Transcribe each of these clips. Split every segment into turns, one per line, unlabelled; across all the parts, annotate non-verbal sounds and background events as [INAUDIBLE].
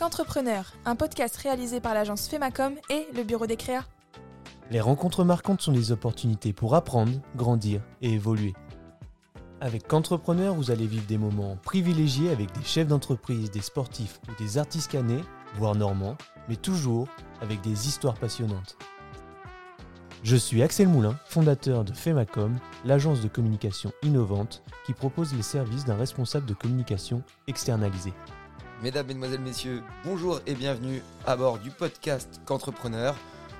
Qu'entrepreneur, un podcast réalisé par l'agence Femacom et le bureau des créas.
Les rencontres marquantes sont des opportunités pour apprendre, grandir et évoluer. Avec Qu'entrepreneur, vous allez vivre des moments privilégiés avec des chefs d'entreprise, des sportifs ou des artistes canés, voire normands, mais toujours avec des histoires passionnantes. Je suis Axel Moulin, fondateur de Femacom, l'agence de communication innovante qui propose les services d'un responsable de communication externalisé.
Mesdames, Mesdemoiselles, Messieurs, bonjour et bienvenue à bord du podcast Qu'entrepreneur.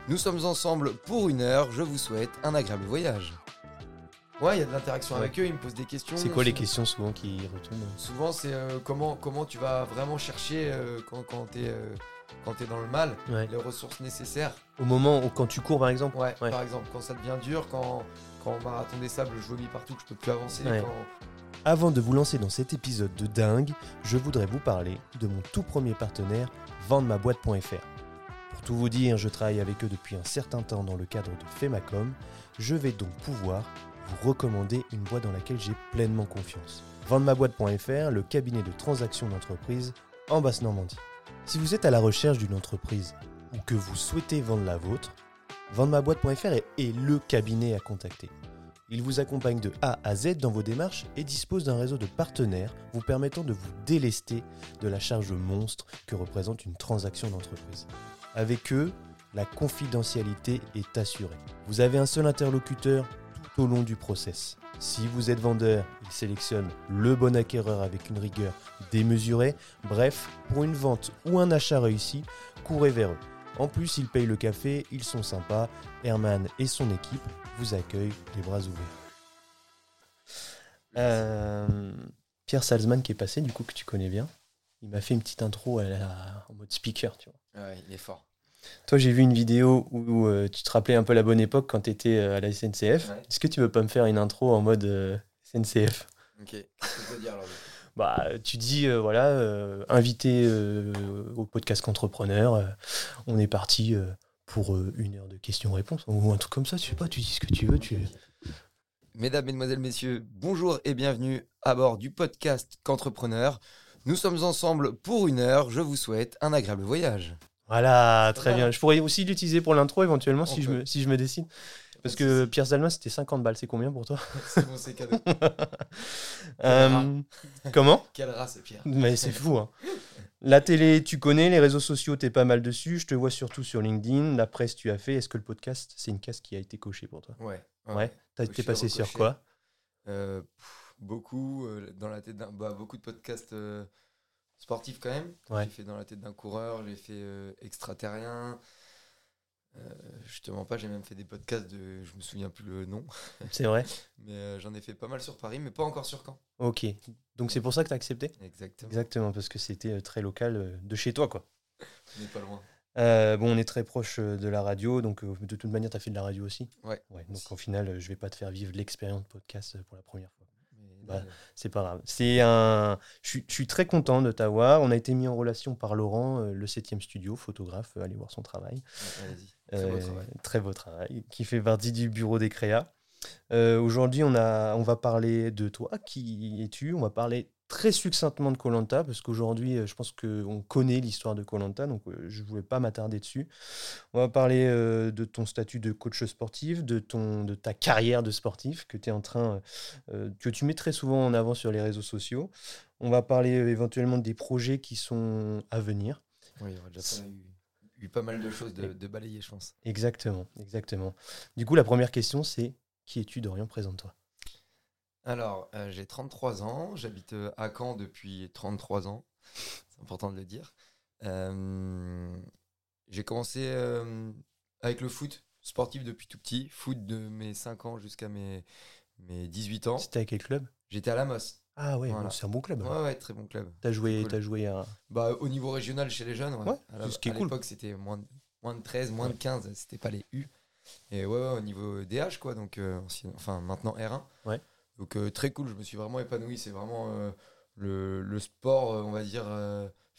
Nous sommes ensemble pour une heure, je vous souhaite un agréable voyage. Ouais, il y a de l'interaction
Ouais.
avec eux, ils me posent des questions.
C'est quoi les questions souvent qui retombent
Souvent, c'est euh, comment, comment tu vas vraiment chercher euh, quand, quand tu es, dans le mal,
Ouais.
les ressources nécessaires.
Au moment où quand tu cours par exemple?
Ouais,
Ouais.
par exemple, quand ça devient dur, quand, quand au marathon des sables, je vomis partout, que je peux plus avancer.
Ouais.
quand-
Avant de vous lancer dans cet épisode de dingue, je voudrais vous parler de mon tout premier partenaire, vendemaboîte.fr. Pour tout vous dire, je travaille avec eux depuis un certain temps dans le cadre de Femacom. Je vais donc pouvoir vous recommander une boîte dans laquelle j'ai pleinement confiance. Vendemaboîte.fr, le cabinet de transactions d'entreprise en Basse-Normandie. Si vous êtes à la recherche d'une entreprise ou que vous souhaitez vendre la vôtre, vendemaboîte.fr est, est le cabinet à contacter. Il vous accompagne de A à Z dans vos démarches et dispose d'un réseau de partenaires vous permettant de vous délester de la charge monstre que représente une transaction d'entreprise. Avec eux, la confidentialité est assurée. Vous avez un seul interlocuteur tout au long du process. Si vous êtes vendeur, il sélectionne le bon acquéreur avec une rigueur démesurée. Bref, pour une vente ou un achat réussi, courez vers eux. En plus, ils payent le café, ils sont sympas. Herman et son équipe vous accueillent les bras ouverts. Euh, Pierre Salzman qui est passé, du coup que tu connais bien, il m'a fait une petite intro à la- en mode speaker, tu vois.
Ouais, il est fort.
Toi, j'ai vu une vidéo où euh, tu te rappelais un peu la bonne époque quand tu étais à la SNCF.
Ouais.
Est-ce que tu veux pas me faire une intro en mode euh, SNCF
Ok, qu'est-ce que tu veux dire alors
bah, tu dis, euh, voilà, euh, invité euh, au podcast Qu'entrepreneur, euh, on est parti euh, pour euh, une heure de questions-réponses, ou un truc comme ça, je sais pas, tu dis ce que tu veux. Tu...
Mesdames, Mesdemoiselles, Messieurs, bonjour et bienvenue à bord du podcast Qu'entrepreneur. Nous sommes ensemble pour une heure, je vous souhaite un agréable voyage.
Voilà, très bien. Je pourrais aussi l'utiliser pour l'intro éventuellement si je, me, si je me décide. Parce que. Pierre Salma, c'était 50 balles, c'est combien pour toi [LAUGHS]
C'est bon, c'est cadeau. [LAUGHS]
Euh, Comment [LAUGHS]
Quelle race, Pierre
Mais c'est fou. hein. La télé, tu connais, les réseaux sociaux, t'es pas mal dessus. Je te vois surtout sur LinkedIn. La presse, tu as fait. Est-ce que le podcast, c'est une case qui a été cochée pour toi?
Ouais.
Ouais. T'as été passé sur quoi?
Euh, pff, beaucoup, euh, dans la tête d'un. Bah, beaucoup de podcasts sportifs quand même.
Ouais.
J'ai fait dans la tête d'un coureur, j'ai fait extraterrien. Euh, je te mens pas, j'ai même fait des podcasts de. Je me souviens plus le nom. [LAUGHS]
C'est vrai [LAUGHS]
Mais euh, j'en ai fait pas mal sur Paris, mais pas encore sur Caen.
Ok. Donc c'est pour ça que t'as accepté?
Exactement.
Exactement, parce que c'était euh, très local de chez toi, quoi. [LAUGHS]
On n'est pas loin.
Euh, bon, on est très proche de la radio, donc de toute manière, tu as fait de la radio aussi?
Ouais.
donc
Si.
au final, je vais pas te faire vivre l'expérience podcast pour la première fois. Bah, C'est pas grave. C'est un. Je suis- très content de t'avoir. On a été mis en relation par Laurent, le 7 studio, photographe. allez voir son travail.
ouais. Très beau
Euh,
travail.
très beau travail, qui fait partie du bureau des créas. Euh, Aujourd'hui, on, a- on va parler de toi. Qui es-tu? On va parler très succinctement de Colanta, parce qu'aujourd'hui, euh, je pense qu'on connaît l'histoire de Colanta, donc je ne voulais pas m'attarder dessus. On va parler euh, de ton statut de coach sportif, de, ton, de ta carrière de sportif que tu es en train, euh, que tu mets très souvent en avant sur les réseaux sociaux. On va parler euh, éventuellement des projets qui sont à venir.
Oui, y aura déjà eu, pas mal de choses de, de balayer, je pense.
Exactement, exactement. Du coup, la première question, c'est qui es-tu, Dorian? Présente-toi.
Alors, euh, j'ai 33 ans, j'habite euh, à Caen depuis 33 ans, c'est important de le dire. Euh, j'ai commencé euh, avec le foot sportif depuis tout petit, foot de mes 5 ans jusqu'à mes, mes 18 ans.
C'était à quel club?
J'étais à Lamos.
Ah ouais,
Voilà.
c'est un bon club.
Ouais, ouais, très bon club.
T'as joué,
cool.
t'as joué à...
Bah, au niveau régional chez les jeunes, ouais.
Ouais,
à la-
c'est ce qui est
à
cool.
l'époque, c'était moins de, moins de 13, moins
Ouais.
de 15, c'était pas les U. Et ouais, ouais, au niveau DH, quoi, donc, euh, enfin, maintenant R1.
Ouais.
Donc, euh, très cool, je me suis vraiment épanoui. C'est vraiment euh, le, le sport, on va dire,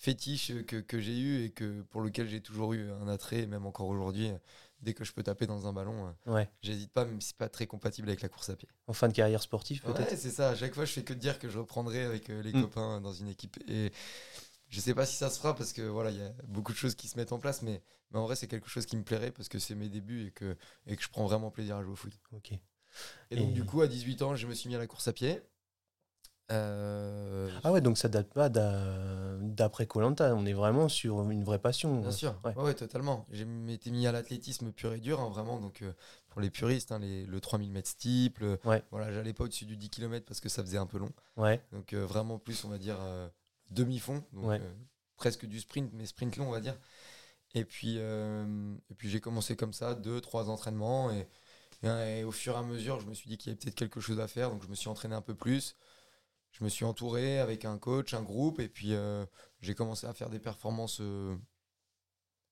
fétiche que, que j'ai eu et que, pour lequel j'ai toujours eu un attrait, même encore aujourd'hui. Dès que je peux taper dans un ballon, euh,
Ouais.
j'hésite pas, même si c'est pas très compatible avec la course à pied.
En fin de carrière sportive, peut-être
Ouais, c'est ça. À chaque fois, je fais que dire que je reprendrai avec euh, les
Mm.
copains dans une équipe. Et je sais pas si ça se fera parce que voilà, il y a beaucoup de choses qui se mettent en place, mais, mais en vrai, c'est quelque chose qui me plairait parce que c'est mes débuts et que, et que je prends vraiment plaisir à jouer au foot.
Ok.
Et donc, du coup, à 18 ans, je me suis mis à la course à pied. Euh,
Ah ouais, donc ça date pas d'a- d'après Colanta. On est vraiment sur une vraie passion.
Bien sûr,
Ouais.
totalement. J'ai m'étais mis à l'athlétisme pur et dur, hein, vraiment. Donc, euh, pour les puristes, hein, les- le 3000 mètres.
Ouais.
Voilà, j'allais pas au-dessus du 10 km parce que ça faisait un peu long.
Ouais.
Donc, euh, vraiment plus, on va dire, euh, demi-fond. Donc, euh, presque du sprint, mais sprint long, on va dire. Et puis, euh, et puis j'ai commencé comme ça, deux, trois entraînements. Et, et, et au fur et à mesure, je me suis dit qu'il y avait peut-être quelque chose à faire. Donc, je me suis entraîné un peu plus. Je me suis entouré avec un coach, un groupe. Et puis, euh, j'ai commencé à faire des performances euh,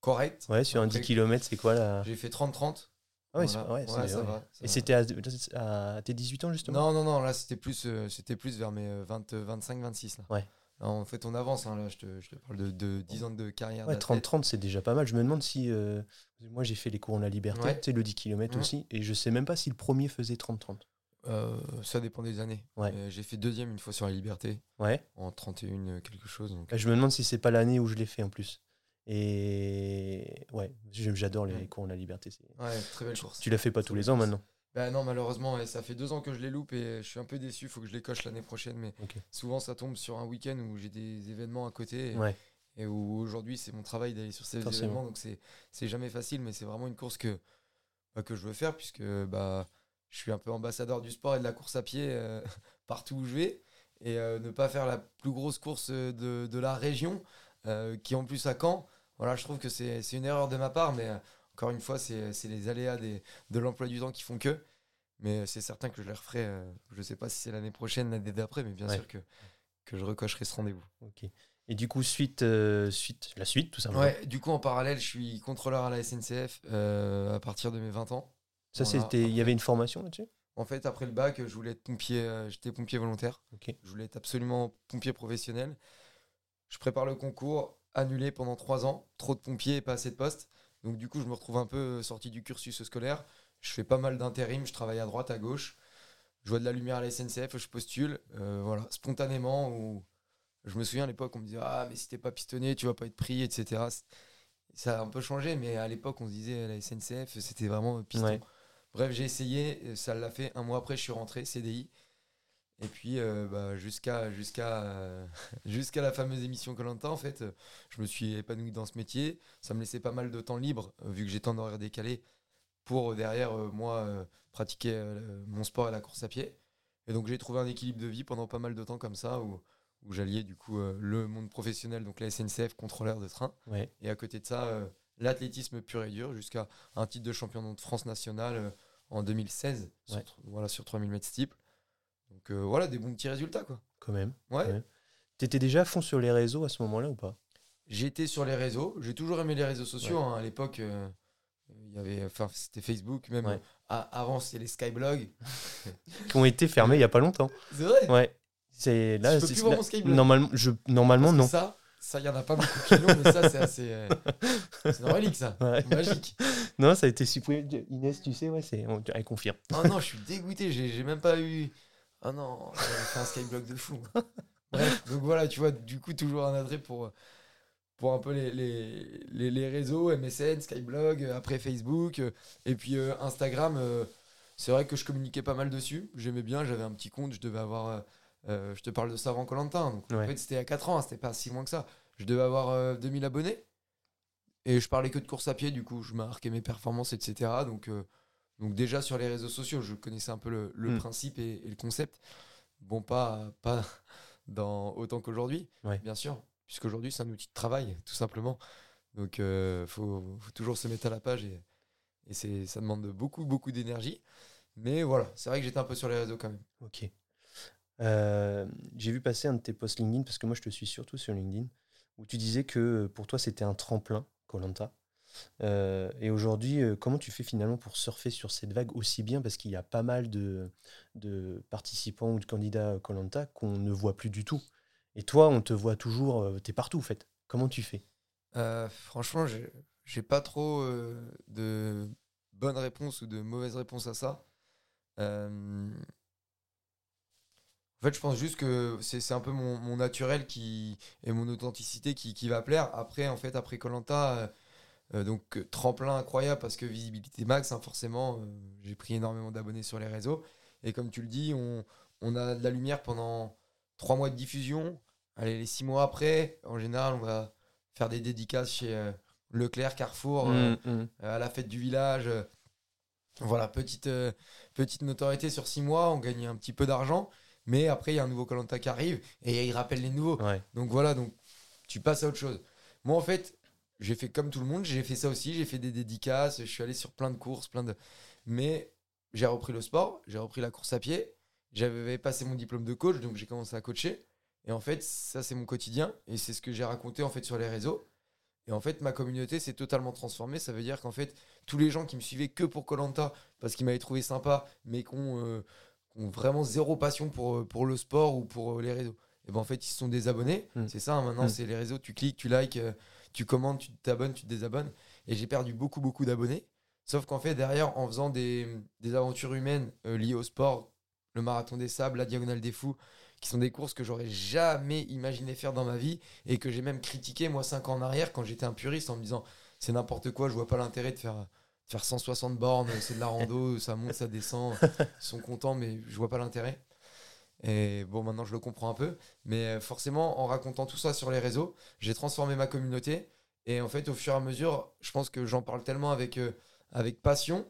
correctes.
Ouais, sur un
Après,
10 km, c'est quoi là
J'ai fait 30-30.
Ah ouais,
Voilà.
c'est- ouais,
Ouais,
c'est-
ça va, ça
Et c'était à, à tes 18 ans justement?
Non, non, non, là c'était plus, euh, c'était plus vers mes euh, 20, 25, 26. Là.
Ouais.
Là, en fait, on avance. hein, là, je te, je te parle de, de 10 ans de carrière.
Ouais,
d'athlète.
30-30, c'est déjà pas mal. Je me demande si. moi, j'ai fait les cours en la liberté, sais, le 10 km
Mhm.
aussi, et je sais même pas si le premier faisait 30-30.
Euh, ça dépend des années.
Ouais.
Euh, j'ai fait deuxième une fois sur la liberté,
Ouais.
en 31 euh, quelque chose. Donc,
Bah, je me demande si c'est pas l'année où je l'ai fait en plus. Et ouais, j'adore les
Ouais.
cours en la liberté.
ouais, très belle course.
Tu la fais pas tous les ans
course.
maintenant.
Bah non, malheureusement, ça fait deux ans que je les loupe et je suis un peu déçu. Il faut que je les coche l'année prochaine. Mais souvent, ça tombe sur un week-end où j'ai des événements à côté. Et,
Ouais.
et où aujourd'hui, c'est mon travail d'aller sur ces
Forcément.
événements. Donc, c'est c'est jamais facile, mais c'est vraiment une course que, bah, que je veux faire puisque bah, je suis un peu ambassadeur du sport et de la course à pied euh, [LAUGHS] partout où je vais. Et euh, ne pas faire la plus grosse course de, de la région, euh, qui en plus à Caen, voilà, je trouve que c'est une erreur de ma part, mais euh, encore une fois, c'est les aléas des, de l'emploi du temps qui font que. Mais c'est certain que je les referai. euh, je sais pas si c'est l'année prochaine, l'année d'après, mais bien
Ouais.
sûr que, que je recocherai ce rendez-vous.
Ok. Et du coup, suite, euh, suite, la suite, tout simplement.
Ouais, du coup, en parallèle, je suis contrôleur à la SNCF euh, à partir de mes 20 ans.
Ça,
Voilà,
c'était. Il y avait une formation là-dessus?
En fait, après le bac, je voulais être pompier. euh, J'étais pompier volontaire. Je voulais être absolument pompier professionnel. Je prépare le concours, annulé pendant trois ans. Trop de pompiers et pas assez de postes. Donc, du coup, je me retrouve un peu euh, sorti du cursus scolaire. Je fais pas mal d'intérim. Je travaille à droite, à gauche. Je vois de la lumière à la SNCF. Je postule. euh, voilà, spontanément. Ou... Je me souviens à l'époque, on me disait Ah, mais si t'es pas pistonné, tu vas pas être pris, etc. Ça a un peu changé, mais à l'époque, on se disait la SNCF, c'était vraiment piston.
Ouais.
Bref, j'ai essayé, ça l'a fait. Un mois après, je suis rentré, CDI. Et puis, euh, bah, jusqu'à jusqu'à euh, [LAUGHS] jusqu'à la fameuse émission Colanta, en fait, euh, je me suis épanoui dans ce métier. Ça me laissait pas mal de temps libre, euh, vu que j'étais en horaire décalé, pour derrière, euh, moi, pratiquer mon sport et la course à pied. Et donc, j'ai trouvé un équilibre de vie pendant pas mal de temps comme ça, où, où j'alliais du coup le monde professionnel, donc la SNCF, contrôleur de train.
Ouais.
Et à côté de ça, l'athlétisme pur et dur, jusqu'à un titre de champion de France national euh, en 2016, sur,
Ouais.
voilà, sur 3000 mètres steeple. Donc euh, voilà, des bons petits résultats. quoi.
Quand même.
Ouais.
T'étais déjà à fond sur les réseaux à ce moment-là ou pas?
J'étais sur les réseaux, j'ai toujours aimé les réseaux sociaux. hein. À l'époque, euh, il y avait, enfin, c'était Facebook, même
Ouais.
euh, avant, c'était les Skyblogs.
Qui ont été fermés il y a pas longtemps.
C'est vrai?
Ouais. C'est là.
Je peux
c'est-
plus voir mon.
Normalement, je, normalement
Parce
non.
Ça, ça, il y en a pas beaucoup qui l'ont, mais ça, c'est assez. euh, c'est relique, ça.
Ouais.
Magique.
Non, ça a été supprimé. Inès, tu sais, ouais, c'est. Elle confirme.
Oh non, je suis dégoûté, j'ai j'ai même pas eu. Oh non, j'avais fait un skyblock de fou. Bref, donc voilà, tu vois, du coup, toujours un attrait pour, pour un peu les, les, les, les réseaux, MSN, Skyblog, euh, après Facebook, euh, et puis euh, Instagram. euh, c'est vrai que je communiquais pas mal dessus, j'aimais bien, j'avais un petit compte, je devais avoir. euh, euh, je te parle de ça avant Corentin, donc en fait, c'était à 4 ans, c'était pas si loin que ça. Je devais avoir euh, 2000 abonnés, et je parlais que de course à pied, du coup, je marquais mes performances, etc. Donc. euh, donc déjà sur les réseaux sociaux, je connaissais un peu le, le
Mm.
principe et, et le concept. Bon, pas, pas dans autant qu'aujourd'hui,
Ouais.
bien sûr, puisqu'aujourd'hui c'est un outil de travail, tout simplement. Donc il faut, faut toujours se mettre à la page et, et c'est, ça demande beaucoup, beaucoup d'énergie. Mais voilà, c'est vrai que j'étais un peu sur les réseaux quand même.
Ok. Euh, J'ai vu passer un de tes posts LinkedIn, parce que moi je te suis surtout sur LinkedIn, où tu disais que euh, pour toi c'était un tremplin, Colanta. et aujourd'hui, euh, comment tu fais finalement pour surfer sur cette vague aussi bien? Parce qu'il y a pas mal de, de participants ou de candidats Colanta qu'on ne voit plus du tout. Et toi, on te voit toujours, euh, t'es partout en fait. Comment tu fais?
Euh, franchement, j'ai, pas trop euh, de bonnes réponses ou de mauvaises réponses à ça. Euh, En fait, je pense juste que c'est un peu mon, mon naturel qui, et mon authenticité qui, qui va plaire. Après, en fait, après Colanta, donc euh, tremplin incroyable parce que visibilité max, hein, forcément, euh, j'ai pris énormément d'abonnés sur les réseaux. Et comme tu le dis, on, on a de la lumière pendant trois mois de diffusion. Allez, les six mois après, en général, on va faire des dédicaces chez euh, Leclerc, Carrefour, euh,
Mm, mm.
à la fête du village. euh, voilà, petite, euh, petite notoriété sur six mois, on gagne un petit peu d'argent. Mais après, il y a un nouveau Colanta qui arrive et il rappelle les nouveaux.
Ouais.
Donc voilà, donc tu passes à autre chose. Moi, en fait, j'ai fait comme tout le monde, j'ai fait ça aussi, j'ai fait des dédicaces, je suis allé sur plein de courses, plein de. Mais j'ai repris le sport, j'ai repris la course à pied, j'avais passé mon diplôme de coach, donc j'ai commencé à coacher. Et en fait, ça, c'est mon quotidien et c'est ce que j'ai raconté en fait sur les réseaux. Et en fait, ma communauté s'est totalement transformée. Ça veut dire qu'en fait, tous les gens qui me suivaient que pour Colanta, parce qu'ils m'avaient trouvé sympa, mais qui ont, euh, qui ont vraiment zéro passion pour, euh, pour le sport ou pour euh, les réseaux, et ben en fait, ils se sont désabonnés.
Mm.
C'est ça, hein, maintenant,
Mm.
c'est les réseaux. Tu cliques, tu likes, euh, tu commandes, tu t'abonnes, tu te désabonnes. Et j'ai perdu beaucoup, beaucoup d'abonnés. Sauf qu'en fait, derrière, en faisant des, des aventures humaines euh, liées au sport, le marathon des sables, la diagonale des fous, qui sont des courses que j'aurais jamais imaginé faire dans ma vie et que j'ai même critiqué, moi, 5 ans en arrière, quand j'étais un puriste, en me disant c'est n'importe quoi, je vois pas l'intérêt de faire, faire 160 bornes, c'est de la rando, [LAUGHS] ça monte, ça descend, ils sont contents, mais je vois pas l'intérêt. Et bon, maintenant je le comprends un peu, mais euh, forcément, en racontant tout ça sur les réseaux, j'ai transformé ma communauté. Et en fait, au fur et à mesure, je pense que j'en parle tellement avec, euh, passion.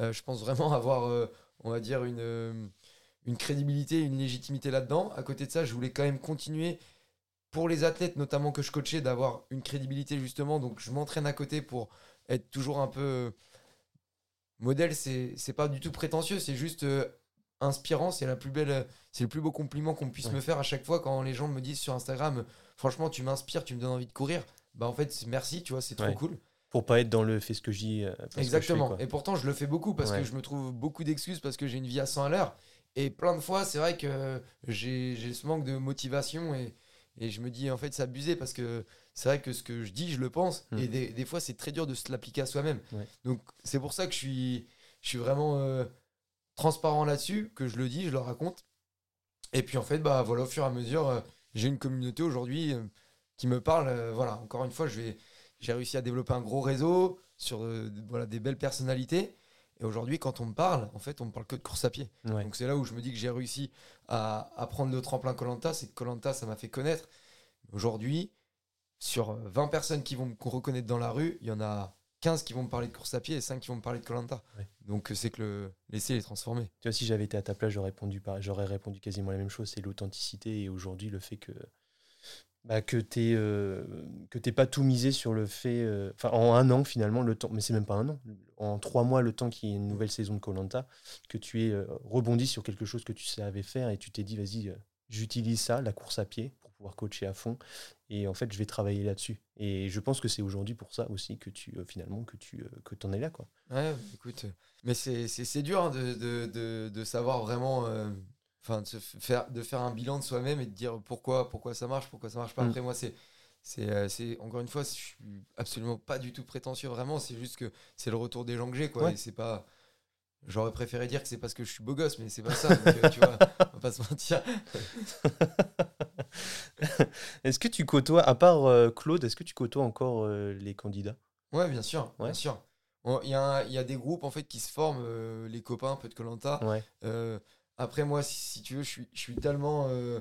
euh, je pense vraiment avoir, on va dire, une, une crédibilité, une légitimité là-dedans. À côté de ça, je voulais quand même continuer pour les athlètes, notamment que je coachais, d'avoir une crédibilité justement. Donc, je m'entraîne à côté pour être toujours un peu. Modèle, c'est pas du tout prétentieux, c'est juste euh, inspirant. C'est la plus belle, euh, c'est le plus beau compliment qu'on puisse
Ouais.
me faire à chaque fois quand les gens me disent sur Instagram, franchement, tu m'inspires, tu me donnes envie de courir. Bah en fait, merci, tu vois, c'est trop
Ouais.
cool.
Pour pas être dans le fais ce que dis. euh, parce que je fais,
Exactement. et pourtant, je le fais beaucoup parce
Ouais.
que je me trouve beaucoup d'excuses parce que j'ai une vie à 100 à l'heure. Et plein de fois, c'est vrai que j'ai j'ai ce manque de motivation et, et je me dis, en fait, c'est abusé parce que c'est vrai que ce que je dis, je le pense. Et des, des fois, c'est très dur de se l'appliquer à soi-même.
Ouais.
Donc, c'est pour ça que je suis, je suis vraiment euh, transparent là-dessus, que je le dis, je le raconte. Et puis, en fait, bah voilà, au fur et à mesure, euh, j'ai une communauté aujourd'hui euh, qui me parle. voilà, encore une fois, j'ai réussi à développer un gros réseau sur voilà, des belles personnalités. Et aujourd'hui, quand on me parle, en fait, on me parle que de course à pied.
Ouais.
Donc c'est là où je me dis que j'ai réussi à, à prendre le tremplin Colanta, c'est que Colanta, ça m'a fait connaître. Aujourd'hui, sur euh, 20 personnes qui vont me reconnaître dans la rue, il y en a 15 qui vont me parler de course à pied et 5 qui vont me parler de Colanta.
Ouais.
Donc euh, c'est que le l'essai est transformé.
Tu vois, si j'avais été à ta place, j'aurais répondu, répondu quasiment la même chose, c'est l'authenticité. Et aujourd'hui, le fait que, bah, que tu n'aies pas tout misé sur le fait. euh, Enfin, en un an, finalement, le temps. Mais c'est même pas un an. En trois mois, le temps qu'il y ait une nouvelle saison de Colanta, que tu aies euh, rebondi sur quelque chose que tu savais faire et tu t'es dit, vas-y, euh, j'utilise ça, la course à pied, pour pouvoir coacher à fond. Et en fait, je vais travailler là-dessus. Et je pense que c'est aujourd'hui pour ça aussi que tu, euh, finalement, que tu euh, que en es là, quoi.
Ouais, écoute, euh, mais c'est dur hein, de, de, de, de savoir vraiment, euh, enfin, de, se faire, de faire un bilan de soi-même et de dire pourquoi, pourquoi ça marche, pourquoi ça marche pas.
Mm.
Après, moi, c'est, c'est, euh, c'est encore une fois, je suis absolument pas du tout prétentieux, vraiment. C'est juste que c'est le retour des gens que j'ai, quoi.
Ouais.
Et c'est pas. J'aurais préféré dire que c'est parce que je suis beau gosse, mais c'est pas ça. donc, euh, tu vois, [LAUGHS] on va pas se mentir. [LAUGHS]
est-ce que tu côtoies, à part euh, Claude, est-ce que tu côtoies encore euh, les candidats?
Ouais, bien sûr,
Ouais.
bien sûr. Bon, Il y, y a des groupes en fait qui se forment, euh, les copains un peu de Colanta.
Ouais.
Après, moi, si, si tu veux, je suis, je suis tellement euh,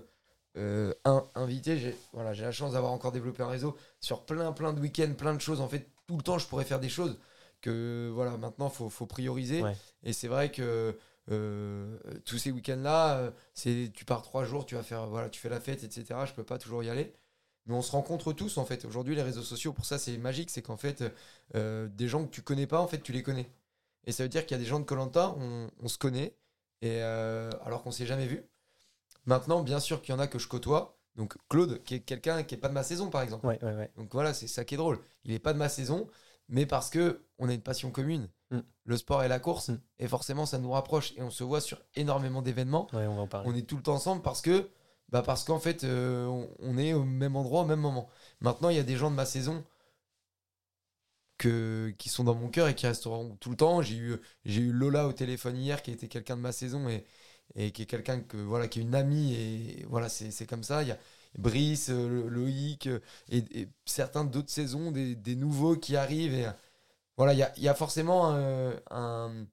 euh, un- invité. J'ai voilà, la chance d'avoir encore développé un réseau sur plein, plein de week-ends, plein de choses. En fait, tout le temps, je pourrais faire des choses que voilà, maintenant, il faut, faut prioriser.
Ouais.
Et c'est vrai que euh, tous ces week-ends-là, c'est tu pars trois jours, tu vas faire voilà, tu fais la fête, etc. Je peux pas toujours y aller. Mais on se rencontre tous en fait. Aujourd'hui, les réseaux sociaux, pour ça, c'est magique. C'est qu'en fait, euh, des gens que tu connais pas, en fait, tu les connais. Et ça veut dire qu'il y a des gens de Colanta, on, on se connaît, et euh, alors qu'on s'est jamais vu. Maintenant, bien sûr qu'il y en a que je côtoie. Donc Claude, qui est quelqu'un qui est pas de ma saison, par exemple.
Ouais, ouais, ouais.
Donc voilà, c'est ça qui est drôle. Il est pas de ma saison, mais parce que on a une passion commune,
Mm.
le sport et la course,
Mm.
et forcément ça nous rapproche et on se voit sur énormément d'événements.
Ouais, on va en parler.
On est tout le temps ensemble parce que, bah parce qu'en fait, euh, on, on est au même endroit au même moment. Maintenant, il y a des gens de ma saison que, qui sont dans mon cœur et qui resteront tout le temps. J'ai eu, j'ai eu Lola au téléphone hier, qui était quelqu'un de ma saison et, et qui est quelqu'un que voilà qui est une amie et voilà c'est c'est comme ça. Il y a Brice euh, Loïc euh, et, et certains d'autres saisons des, des nouveaux qui arrivent et voilà il y a, il y a forcément un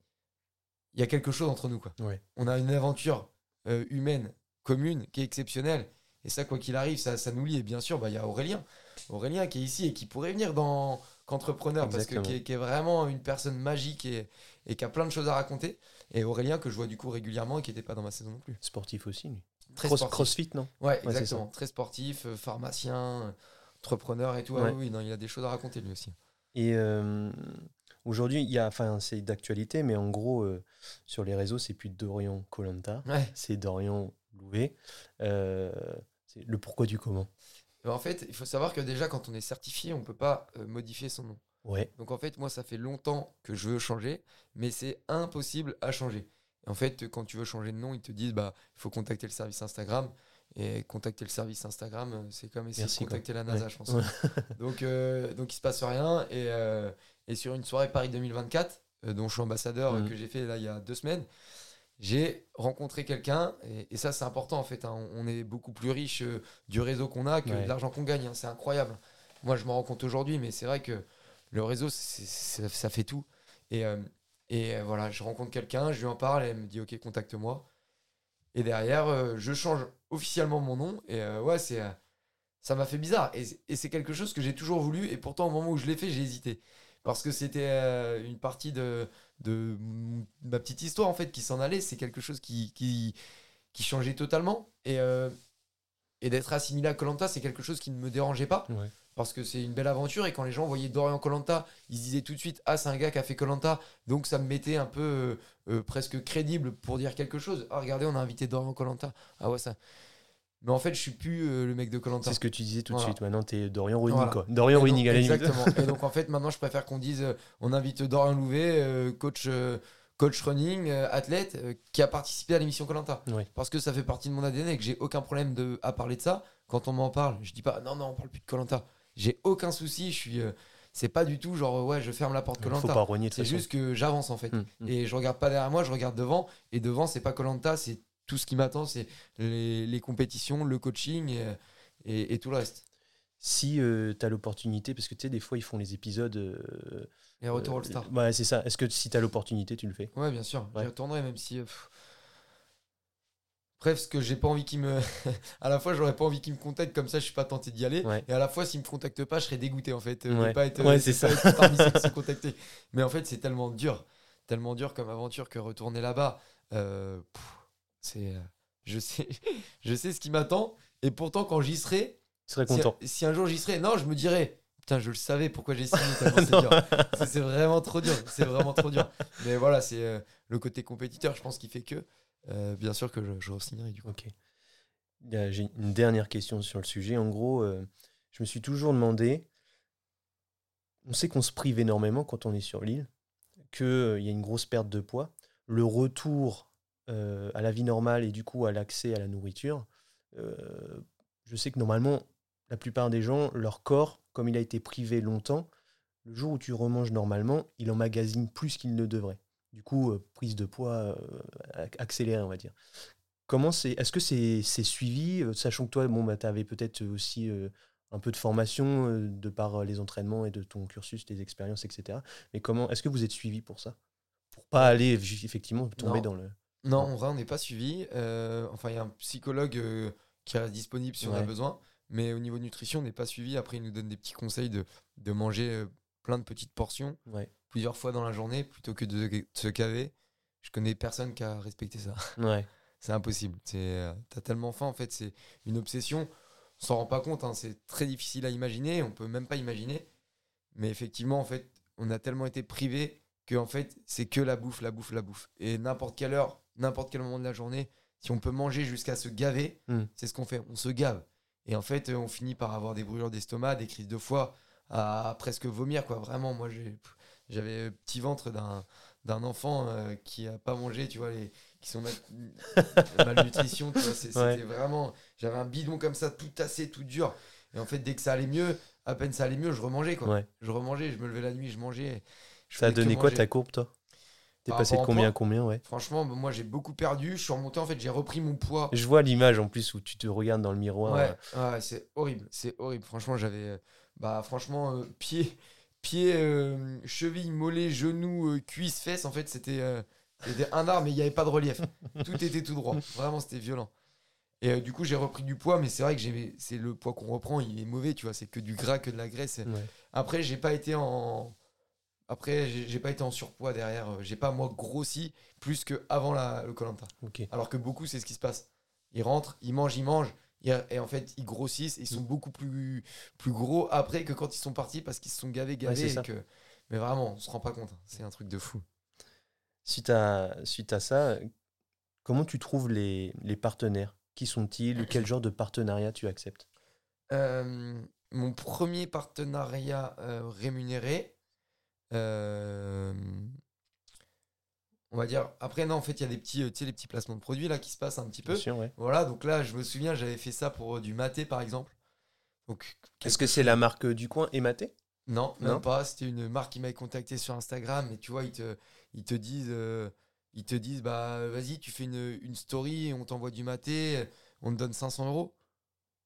il y a quelque chose entre nous quoi.
Ouais.
on a une aventure euh, humaine commune qui est exceptionnelle. Et ça quoi qu'il arrive ça, ça nous lie. Et bien sûr bah, il y a Aurélien. Aurélien qui est ici et qui pourrait venir dans qu'entrepreneur parce que qui est, qui est vraiment une personne magique et, et qui a plein de choses à raconter. Et Aurélien que je vois du coup régulièrement et qui n'était pas dans ma saison non plus.
Sportif aussi, lui.
très
Cross-
sportif.
crossfit, non?
Ouais exactement. très sportif euh, pharmacien entrepreneur et tout. Ah
Ouais.
oui, oui, non il a des choses à raconter lui aussi.
Et euh, aujourd'hui, il y a, enfin, c'est d'actualité, mais en gros, euh, sur les réseaux, c'est plus Dorian Colanta,
ouais.
C'est Dorian Louvet. Euh, c'est le pourquoi du comment.
Ben, en fait il faut savoir que déjà quand on est certifié on peut pas euh, modifier son nom
Ouais,
Donc en fait, moi, ça fait longtemps que je veux changer, mais c'est impossible à changer. En fait, quand tu veux changer de nom, ils te disent bah il faut contacter le service Instagram. Et contacter le service Instagram, euh, c'est comme essayer
Merci,
de contacter la. NASA,
Ouais.
je pense.
Ouais. [LAUGHS]
donc, euh, donc il se passe rien. Et, euh, et sur une soirée Paris 2024, euh, dont je suis ambassadeur,
Mhm.
que j'ai fait là il y a deux semaines, j'ai rencontré quelqu'un. Et, et ça, c'est important en fait. hein. On, on est beaucoup plus riche euh, du réseau qu'on a que
Ouais.
de l'argent qu'on gagne. hein. C'est incroyable. Moi, je m'en rends compte aujourd'hui, mais c'est vrai que le réseau, ça fait tout. Et, euh, et euh, voilà, je rencontre quelqu'un, je lui en parle, et elle me dit Ok, contacte-moi. Et derrière, je change officiellement mon nom. Et ouais, c'est, ça m'a fait bizarre. Et c'est quelque chose que j'ai toujours voulu. Et pourtant, au moment où je l'ai fait, j'ai hésité. Parce que c'était euh, une partie de, ma petite histoire, en fait, qui s'en allait. C'est quelque chose qui, qui, qui changeait totalement. Et, euh, et d'être assimilé à Colanta, c'est quelque chose qui ne me dérangeait pas
ouais.
parce que c'est une belle aventure et quand les gens voyaient Dorian Colanta, ils se disaient tout de suite ah c'est un gars qui a fait Colanta, donc ça me mettait un peu euh, euh, presque crédible pour dire quelque chose. Ah regardez on a invité Dorian Colanta, ah ouais ça. Mais en fait je suis plus euh, le mec de Colanta.
C'est ce que tu disais tout de suite. Maintenant, t'es Dorian Running,
Voilà.
quoi. Dorian Running, à la.
Exactement. et donc en [LAUGHS] fait maintenant je préfère qu'on dise euh, on invite Dorian Louvet, euh, coach coach running, athlète qui a participé à l'émission Colanta.
Ouais.
Parce que ça fait partie de mon ADN et que j'ai aucun problème de, à parler de ça. Quand on m'en parle, je dis pas non, non, on parle plus de Colanta. J'ai aucun souci. Je suis. c'est pas du tout genre ouais, je ferme la porte
Faut
Colanta.
pas renier de
C'est juste que j'avance en fait.
Mm, mm.
Et je regarde pas derrière moi, je regarde devant. Et devant, c'est pas Colanta, c'est tout ce qui m'attend, c'est les, les compétitions, le coaching et, et, et tout le reste.
Si tu as l'opportunité, parce que tu sais, des fois, ils font les épisodes. euh,
Et retour
euh,
All-Star.
Ouais, c'est ça. Est-ce que si tu as l'opportunité, tu le fais?
Ouais, bien sûr.
Ouais.
J'y retournerai même si. euh, pff. Bref, ce que j'ai pas envie qu'ils me. [LAUGHS] à la fois, j'aurais pas envie qu'ils me contactent, comme ça, je suis pas tenté d'y aller.
Ouais.
Et à la fois, s'ils me contactent pas, je serais dégoûté en fait. euh, de
Ouais.
pas être,
Ouais, c'est ça.
être parmi ceux qui sont [LAUGHS] contactés. Mais en fait, c'est tellement dur. Tellement dur comme aventure que retourner là-bas. euh, pff, c'est. euh, je sais, [LAUGHS] je sais ce qui m'attend. Et pourtant, quand j'y serai,
serais
si,
content.
si un jour j'y serai, non, je me dirais. Putain, je le savais pourquoi j'ai signé. [LAUGHS] c'est vraiment trop dur. C'est vraiment trop dur. Mais voilà, c'est euh, le côté compétiteur, je pense, qui fait que. euh, bien sûr que je, je re-signerai du coup.
Ok. J'ai une dernière question sur le sujet. En gros, je me suis toujours demandé. On sait qu'on se prive énormément quand on est sur l'île, qu'il y a une grosse perte de poids. Le retour euh, à la vie normale et du coup à l'accès à la nourriture. euh, je sais que normalement, la plupart des gens, leur corps, comme il a été privé longtemps, le jour où tu remanges normalement, il emmagasine plus qu'il ne devrait. Du coup, euh, prise de poids ac- accélérée, on va dire. Comment c'est Est-ce que c'est c'est suivi, sachant que toi, bon, bah, tu avais peut-être aussi un peu de formation de par les entraînements et de ton cursus, tes expériences, etc. Mais comment Est-ce que vous êtes suivi pour ça? Pour pas aller ju- effectivement tomber
Non.
dans le.
Non, en vrai, on n'est pas suivi. Euh, enfin, il y a un psychologue euh, qui reste disponible si on a
Ouais.
besoin. Mais au niveau nutrition, on n'est pas suivi. Après, il nous donne des petits conseils de, de manger euh, plein de petites portions
Ouais.
plusieurs fois dans la journée plutôt que de, de se caver. Je connais personne qui a respecté ça. [LAUGHS]
Ouais.
C'est impossible. C'est, euh, t'as tellement faim, en fait, c'est une obsession. On s'en rend pas compte, hein, c'est très difficile à imaginer, on peut même pas imaginer. Mais effectivement, en fait, on a tellement été privé que en fait, c'est que la bouffe, la bouffe, la bouffe. Et n'importe quelle heure, n'importe quel moment de la journée, si on peut manger jusqu'à se gaver,
Mm.
c'est ce qu'on fait. On se gave. Et en fait, euh, on finit par avoir des brûlures d'estomac, des crises de foie, à presque vomir, quoi. Vraiment, moi, j'avais le petit ventre d'un, d'un enfant euh, qui a pas mangé, tu vois, les, qui sont mal- [LAUGHS] malnutrition, tu vois. C'était
Ouais.
vraiment. J'avais un bidon comme ça, tout tassé, tout dur. Et en fait, dès que ça allait mieux, à peine ça allait mieux, je remangeais, quoi.
Ouais.
Je remangeais, je me levais la nuit, je mangeais. Je
Ça a donné quoi ta courbe, toi? T'es passé de combien à combien, ouais?
Franchement, bah, moi j'ai beaucoup perdu. Je suis remonté, en fait, j'ai repris mon poids.
Je vois l'image en plus où tu te regardes dans le miroir.
Ouais, ouais, c'est horrible, c'est horrible. Franchement, j'avais, euh, bah, franchement, euh, [LAUGHS] pied, pied, euh, cheville, mollet, genou, euh, cuisse, fesses. En fait, c'était, euh, c'était un art, mais il n'y avait pas de relief. [LAUGHS] tout était tout droit. Vraiment, c'était violent. Et euh, du coup, j'ai repris du poids, mais c'est vrai que c'est le poids qu'on reprend, il est mauvais, tu vois. C'est que du gras, que de la graisse.
Ouais.
Après, j'ai pas été en, après, j'ai pas été en surpoids derrière. euh, J'ai pas moi grossi plus que avant la, le Colanta.
Ok.
Alors que beaucoup, c'est ce qui se passe. Ils rentrent, ils mangent, ils mangent. Et en fait, ils grossissent. Ils sont beaucoup plus, plus gros après que quand ils sont partis parce qu'ils se sont gavés, gavés. et que... Mais vraiment, on se rend pas compte. hein. C'est un truc de fou.
Suite à, suite à ça, comment tu trouves les, les partenaires? Qui sont-ils? Quel genre de partenariat tu acceptes?
Euh, mon premier partenariat euh, rémunéré, euh, on va dire. Après, non, en fait, il y a des petits, euh, tu sais, les petits placements de produits là qui se passent un petit peu.
Sûr, ouais.
Voilà, donc là, je me souviens, j'avais fait ça pour euh, du maté par exemple. Donc,
Est-ce que c'est la marque du coin Ematé
Non, même
Non?
pas. C'était une marque qui m'avait contacté sur Instagram. Et tu vois, ils te, ils te disent, euh, ils te disent, bah vas-y, tu fais une, une story, on t'envoie du maté, on te donne 500 euros.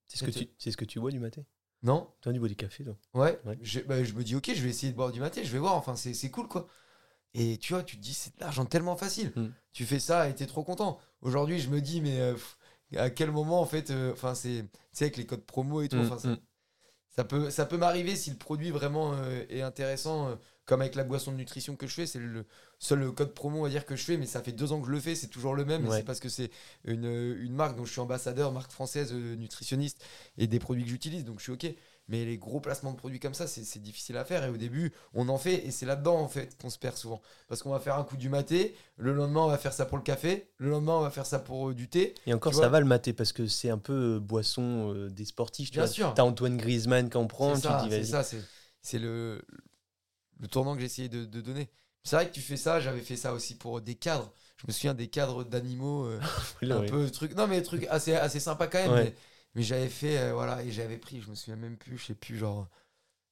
C'est ce, que tu- c'est ce que tu bois du maté?
Non?
Toi, tu bois du café, toi
Ouais.
Ouais.
Je, bah, je me dis, ok, je vais essayer de boire du maté, je vais voir. Enfin, c'est cool, quoi. Et tu vois, tu te dis, c'est de l'argent tellement facile.
Mm.
Tu fais ça et t'es trop content. Aujourd'hui, je me dis, mais euh, à quel moment, en fait, euh, enfin, c'est, tu sais, avec les codes promo et tout,
Mm,
enfin, ça-
mm.
Ça peut, ça peut m'arriver si le produit vraiment euh, est intéressant, comme avec la boisson de nutrition que je fais. C'est le seul code promo, on va dire, que je fais, mais ça fait deux ans que je le fais, c'est toujours le même.
Ouais.
C'est parce que c'est une, une marque dont je suis ambassadeur, marque française, euh, nutritionniste, et des produits que j'utilise, donc je suis OK. Mais les gros placements de produits comme ça, c'est difficile à faire. Et au début, on en fait, et c'est là-dedans, en fait, qu'on se perd souvent. Parce qu'on va faire un coup du maté, le lendemain, on va faire ça pour le café, le lendemain, on va faire ça pour euh, du thé.
Et encore, ça va le maté parce que c'est un peu euh, boisson euh, des sportifs. Tu
Bien
vois.
sûr.
T'as Antoine Griezmann qui en prend,
C'est
tu
ça, c'est le, le tournant que j'ai essayé de, de donner. C'est vrai que tu fais ça, j'avais fait ça aussi pour des cadres. Je me souviens des cadres d'animaux, euh, [LAUGHS] un peu truc. Non, mais des trucs [LAUGHS] assez, assez sympa quand même.
Ouais.
Mais, mais j'avais fait, euh, voilà, et j'avais pris, je me souviens même plus, je sais plus, genre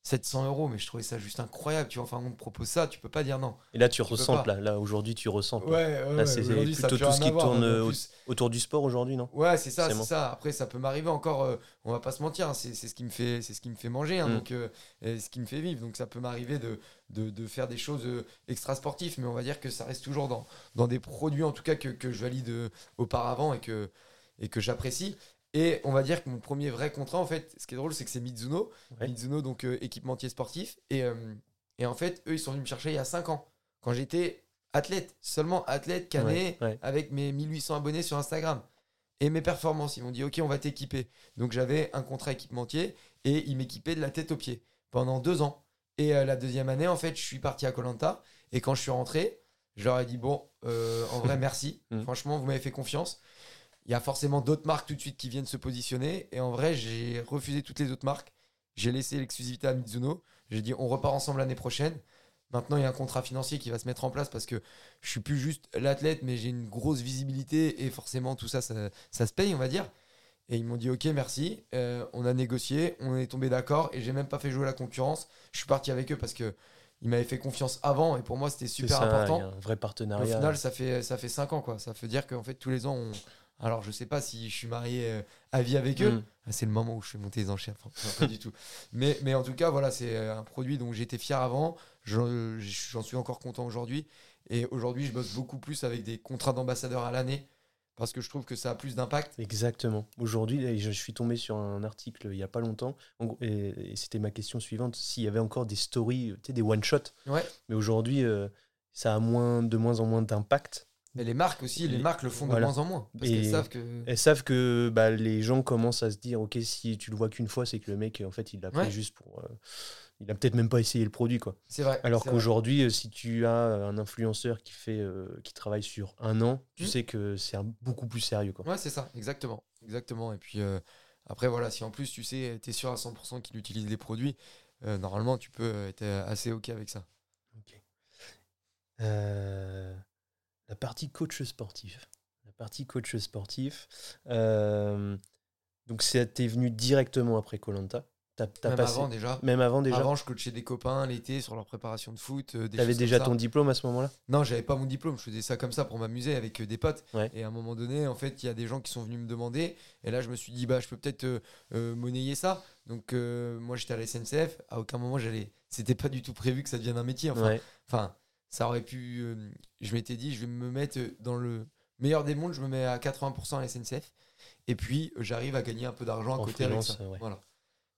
700 euros, mais je trouvais ça juste incroyable. Tu vois, enfin, on te propose ça, tu peux pas dire non.
Et là, tu ressens, là, là aujourd'hui, tu ressens.
Ouais, ouais,
Là, c'est- plutôt tout ce qui tourne, euh, Autour du sport aujourd'hui, non?
Ouais, c'est ça,
C'est
ça. Après, ça peut m'arriver encore. euh, on va pas se mentir, hein, c'est c'est ce qui me fait, c'est ce qui me fait manger, hein,
Mm.
donc euh, et ce qui me fait vivre. Donc ça peut m'arriver de, de, de faire des choses euh, extra sportives, mais on va dire que ça reste toujours dans, dans des produits en tout cas que, que je valide auparavant et que et que j'apprécie. Et on va dire que mon premier vrai contrat, en fait, ce qui est drôle, c'est que c'est Mizuno,
Ouais.
Mizuno donc euh, équipementier sportif, et euh, et en fait, eux, ils sont venus me chercher il y a 5 ans, quand j'étais athlète, seulement athlète, canet,
Ouais, ouais.
avec mes 1800 abonnés sur Instagram. Et mes performances, ils m'ont dit, OK, on va t'équiper. Donc j'avais un contrat équipementier et ils m'équipaient de la tête aux pieds pendant deux ans. Et euh, la deuxième année, en fait, je suis parti à Colanta. Et quand je suis rentré, je leur ai dit, bon, en vrai, [LAUGHS] merci.
Mm.
Franchement, vous m'avez fait confiance. Il y a forcément d'autres marques tout de suite qui viennent se positionner. Et en vrai, j'ai refusé toutes les autres marques. J'ai laissé l'exclusivité à Mizuno. J'ai dit, on repart ensemble l'année prochaine. Maintenant, il y a un contrat financier qui va se mettre en place parce que je suis plus juste l'athlète, mais j'ai une grosse visibilité et forcément tout ça, ça, ça se paye, on va dire. Et ils m'ont dit ok, merci. Euh, on a négocié, on est tombé d'accord et j'ai même pas fait jouer la concurrence. Je suis parti avec eux parce que ils m'avaient fait confiance avant et pour moi c'était super
ça,
important.
Un vrai
Au
partenariat.
final, ça fait ça fait cinq ans quoi. Ça veut dire qu'en fait tous les ans, on... alors je sais pas si je suis marié euh, à vie avec eux.
Mm.
Ah, C'est le moment où je fais monter les enchères. Enfin, pas du tout. Mais, mais en tout cas, voilà, c'est euh, un produit dont j'étais fier avant. J'en suis encore content aujourd'hui. Et aujourd'hui, je bosse beaucoup plus avec des contrats d'ambassadeur à l'année parce que je trouve que ça a plus d'impact.
Exactement. Aujourd'hui, je suis tombé sur un article il n'y a pas longtemps, et, c'était ma question suivante, s'il y avait encore des stories, tu sais, des one-shots,
Ouais.
mais aujourd'hui, euh, ça a moins, de moins en moins d'impact.
Mais les marques aussi, les marques le font
voilà.
de moins en moins. Parce qu'elles savent que.
Elles savent que bah, les gens commencent à se dire, ok, si tu le vois qu'une fois, c'est que le mec, en fait, il l'a pris
Ouais.
juste pour... euh, il a peut-être même pas essayé le produit, quoi.
C'est vrai.
Alors qu'aujourd'hui, euh, si tu as un influenceur qui fait, euh, qui travaille sur un an, tu
Mm.
sais que c'est beaucoup plus sérieux, quoi.
Ouais, c'est ça, exactement. Exactement. Et puis euh, après, voilà, si en plus tu sais, tu es sûr à 100% qu'il utilise les produits, euh, normalement tu peux euh, être assez OK avec ça.
Euh, la partie coach sportif. La partie coach sportif. euh, donc, t'es venu directement après Colanta.
Même
passé...
avant déjà.
Même avant déjà
Avant, je coachais des copains l'été sur leur préparation de foot. euh,
T'avais déjà ton diplôme à ce moment-là?
Non, j'avais pas mon diplôme. Je faisais ça comme ça pour m'amuser avec euh, des potes.
Ouais.
Et à un moment donné, en fait, il y a des gens qui sont venus me demander. Et là, je me suis dit, bah, je peux peut-être euh, euh, monnayer ça. Donc, moi, j'étais à la SNCF. À aucun moment, j'allais. C'était pas du tout prévu que ça devienne un métier. Enfin,
Ouais.
Enfin, ça aurait pu. euh, je m'étais dit, je vais me mettre dans le meilleur des mondes, je me mets à 80% à la SNCF. Et puis, euh, j'arrive à gagner un peu d'argent à
En
côté avec ça.
ouais.
Voilà.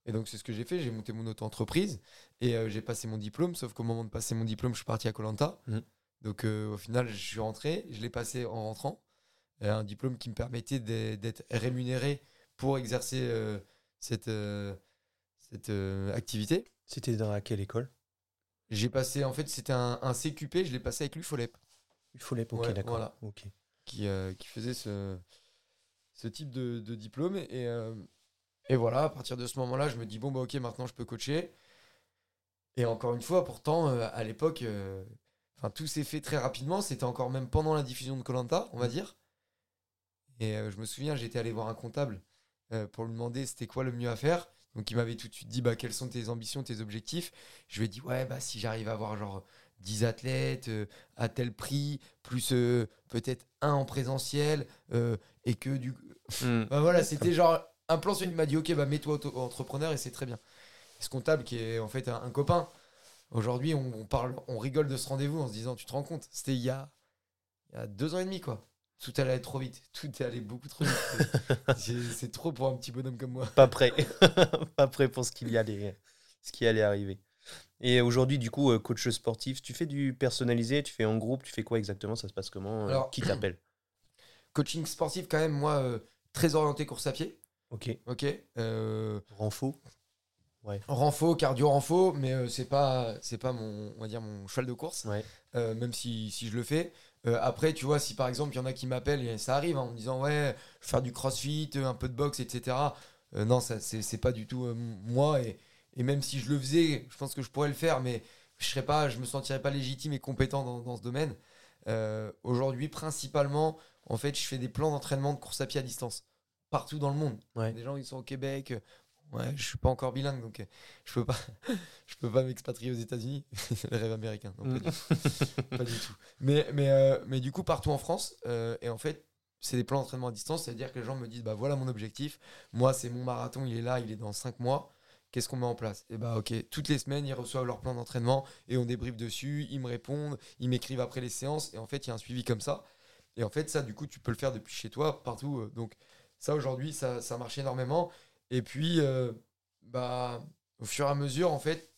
Et donc, c'est ce que j'ai fait. J'ai monté mon auto-entreprise et euh, j'ai passé mon diplôme. Sauf qu'au moment de passer mon diplôme, je suis parti à Colanta.
Mhm.
Donc, euh, au final, je suis rentré. Je l'ai passé en rentrant. Un diplôme qui me permettait d'être rémunéré pour exercer cette, cette activité.
C'était dans à quelle école?
J'ai passé, en fait, c'était un, un CQP, je l'ai passé avec l'UFOLEP,
les. Ok,
Ouais,
d'accord.
voilà. Qui, euh, qui faisait ce, ce type de, de diplôme. Et, euh, et voilà, à partir de ce moment-là, je me dis, bon, bah ok, maintenant je peux coacher. Et encore une fois, pourtant, euh, à l'époque, enfin tout s'est fait très rapidement. C'était encore même pendant la diffusion de Colanta, on va dire. Et je me souviens, j'étais allé voir un comptable pour lui demander c'était quoi le mieux à faire. Donc il m'avait tout de suite dit bah, quelles sont tes ambitions, tes objectifs? Je lui ai dit ouais bah si j'arrive à avoir genre 10 athlètes euh, à tel prix, plus euh, peut-être un en présentiel, euh, et que du
Hmm. [LAUGHS]
bah voilà, c'était genre un plan sur il m'a dit ok bah mets-toi entrepreneur et c'est très bien. Et ce comptable qui est en fait un, un copain. Aujourd'hui on, on parle, on rigole de ce rendez-vous en se disant tu te rends compte, c'était il y a, il y a deux ans et demi quoi. Tout allait trop vite, tout est allé beaucoup trop vite. [LAUGHS] C'est- trop pour un petit bonhomme comme moi.
Pas prêt. [LAUGHS] pas prêt pour ce qu'il y allait, ce qui allait arriver. Et aujourd'hui, du coup, euh, coach sportif, tu fais du personnalisé, tu fais en groupe, tu fais quoi exactement? Ça se passe comment? Euh,
Alors-
Qui t'appelle? [CLEARS THROAT]
Coaching sportif quand même moi euh, très orienté course à pied.
Ok.
Ok. Euh,
Renfo
renfo, cardio renfo, mais euh, c'est pas c'est pas mon on va dire mon cheval de course.
Ouais.
euh, même si, si je le fais. Euh, après, tu vois, si par exemple il y en a qui m'appellent, et ça arrive hein, en me disant ouais, je vais faire du crossfit, un peu de boxe, etc. Euh, non, ça c'est c'est pas du tout euh, moi. Et, et même si je le faisais, je pense que je pourrais le faire, mais je serais pas, je me sentirais pas légitime et compétent dans, dans ce domaine. Aujourd'hui, principalement, en fait, je fais des plans d'entraînement de course à pied à distance partout dans le monde.
Ouais.
Des gens ils sont au Québec. Ouais, je suis pas encore bilingue, donc euh, je peux pas, [LAUGHS] je peux pas m'expatrier aux États-Unis. [LAUGHS] le rêve américain. Non, pas, du, pas du tout. Mais, mais, euh, mais du coup, partout en France, euh, et en fait, c'est des plans d'entraînement à distance, c'est-à-dire que les gens me disent, bah voilà mon objectif, moi c'est mon marathon, il est là, il est dans 5 mois, qu'est-ce qu'on met en place? Et bah ok, toutes les semaines, ils reçoivent leur plan d'entraînement, et on débriefe dessus, ils me répondent, ils m'écrivent après les séances, et en fait, il y a un suivi comme ça. Et en fait, ça, du coup, tu peux le faire depuis chez toi, partout. Donc ça, aujourd'hui, ça, ça marche énormément. Et puis, euh, bah, au fur et à mesure, en fait,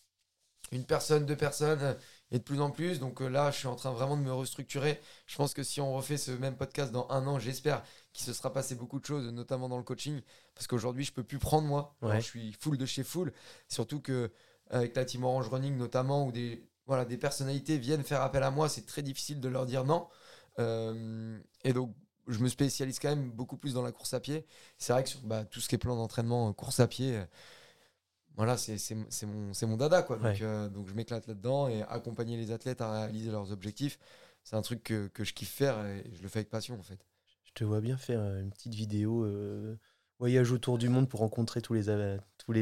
une personne, deux personnes, et de plus en plus. Donc euh, là, je suis en train vraiment de me restructurer. Je pense que si on refait ce même podcast dans un an, j'espère qu'il se sera passé beaucoup de choses, notamment dans le coaching. Parce qu'aujourd'hui, je peux plus prendre moi. Alors, je suis full de chez full. Surtout que avec la team Orange Running, notamment, où des, voilà, des personnalités viennent faire appel à moi, c'est très difficile de leur dire non. Euh, et donc, je me spécialise quand même beaucoup plus dans la course à pied. C'est vrai que sur bah, tout ce qui est plan d'entraînement, euh, course à pied, euh, voilà, c'est mon, dada. Quoi. Donc,
Ouais.
euh, donc je m'éclate là-dedans et accompagner les athlètes à réaliser leurs objectifs, c'est un truc que, que je kiffe faire et je le fais avec passion en fait.
Je te vois bien faire une petite vidéo euh, voyage autour du monde pour rencontrer tous les, tous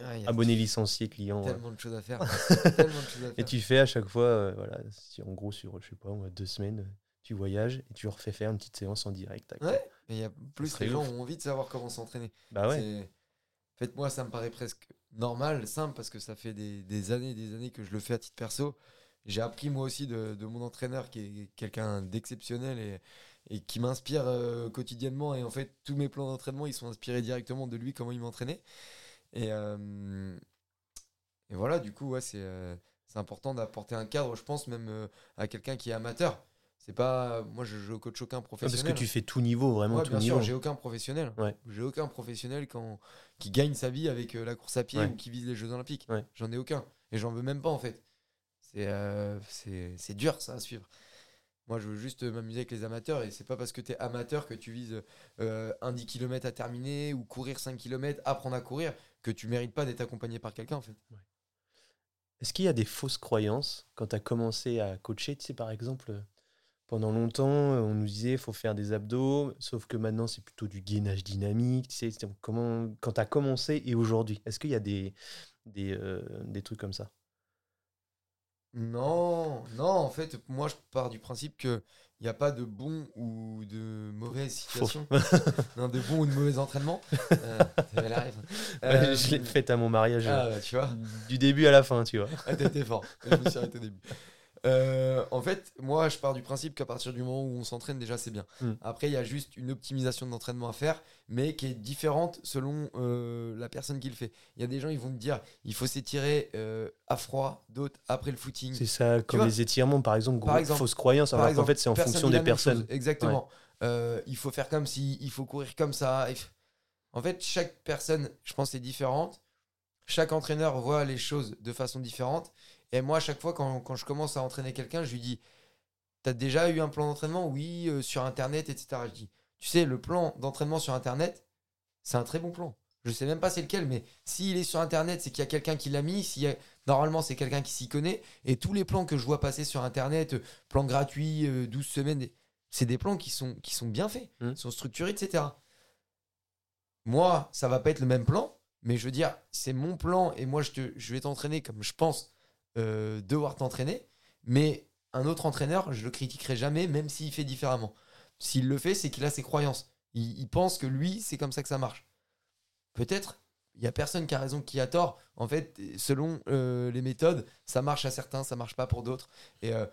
Ah,
abonnés licenciés clients.
tellement de choses à faire. [LAUGHS] tellement de choses à
Et tu fais à chaque fois, voilà, si en gros sur, je sais pas, moi, deux semaines, tu voyages et tu refais faire une petite séance en direct.
Ouais, mais il y a plus les gens
ouf.
ont envie de savoir comment s'entraîner.
Bah ouais.
C'est- En fait, moi, ça me paraît presque normal, simple, parce que ça fait des, des années et des années que je le fais à titre perso. J'ai appris moi aussi de, de mon entraîneur, qui est quelqu'un d'exceptionnel et, et qui m'inspire euh, quotidiennement. Et en fait, tous mes plans d'entraînement, ils sont inspirés directement de lui, comment il m'entraînait. Et, euh, et voilà, du coup, ouais, c'est euh, c'est important d'apporter un cadre, je pense, même à quelqu'un qui est amateur. C'est pas. Moi, je, je coach aucun
Ah,
professionnel.
parce que tu fais tout niveau, vraiment
Ouais,
tout
bien
niveau.
sûr, j'ai aucun professionnel.
Ouais.
J'ai aucun professionnel quand, qui gagne sa vie avec euh, la course à pied
Ouais.
ou qui vise les Jeux Olympiques. J'en ai aucun. Et j'en veux même pas, en fait. C'est euh, c'est c'est dur, ça, à suivre. Moi, je veux juste m'amuser avec les amateurs. Et c'est pas parce que tu es amateur que tu vises euh, un 10 km à terminer ou courir 5 km, apprendre à courir, que tu mérites pas d'être accompagné par quelqu'un, en fait.
Est-ce qu'il y a des fausses croyances quand tu as commencé à coacher? Tu sais, par exemple, pendant longtemps, euh, on nous disait faut faire des abdos, sauf que maintenant c'est plutôt du gainage dynamique. Tu sais, comment, quand tu as commencé et aujourd'hui, est-ce qu'il y a des, des, euh, des trucs comme ça?
Non, non, en fait, moi je pars du principe que il n'y a pas de bon ou de mauvaise situation. [LAUGHS] non, de bon ou de mauvais entraînement. [LAUGHS] Euh, elle arrive. Euh,
Je l'ai faite à mon mariage,
Ah, bah, tu vois.
du début à la fin, tu vois.
Ah, t'étais fort. Je me suis arrêté au début. Euh, en fait, moi, je pars du principe qu'à partir du moment où on s'entraîne, déjà, c'est bien.
Mm.
Après, il y a juste une optimisation de l'entraînement à faire, mais qui est différente selon euh, la personne qui le fait. Il y a des gens, ils vont me dire, il faut s'étirer euh, à froid, d'autres après le footing.
C'est ça, comme les étirements, par exemple,
Par
gros,
exemple-
fausse croyance,
Par
alors qu'en fait c'est en fonction des
chose.
personnes.
Exactement. Euh, il faut faire comme si, il faut courir comme ça. En fait, chaque personne, je pense, est différente. Chaque entraîneur voit les choses de façon différente. Et moi, à chaque fois, quand, quand je commence à entraîner quelqu'un, je lui dis T'as déjà eu un plan d'entraînement? Oui, euh, sur Internet, etc. Je dis Tu sais, le plan d'entraînement sur Internet, c'est un très bon plan. Je sais même pas c'est lequel, mais s'il est sur Internet, c'est qu'il y a quelqu'un qui l'a mis. S'il y a- Normalement, c'est quelqu'un qui s'y connaît. Et tous les plans que je vois passer sur Internet, euh, plans gratuits, euh, 12 semaines, des- c'est des plans qui sont, qui sont bien faits, qui sont structurés, etc. Moi, ça va pas être le même plan, mais je veux dire, c'est mon plan et moi, je, te, je vais t'entraîner comme je pense euh, devoir t'entraîner. Mais un autre entraîneur, je le critiquerai jamais, même s'il fait différemment. S'il le fait, c'est qu'il a ses croyances. Il, il pense que lui, c'est comme ça que ça marche. Peut-être, il y a personne qui a raison, qui a tort. En fait, selon euh, les méthodes, ça marche à certains, ça marche pas pour d'autres. Et euh,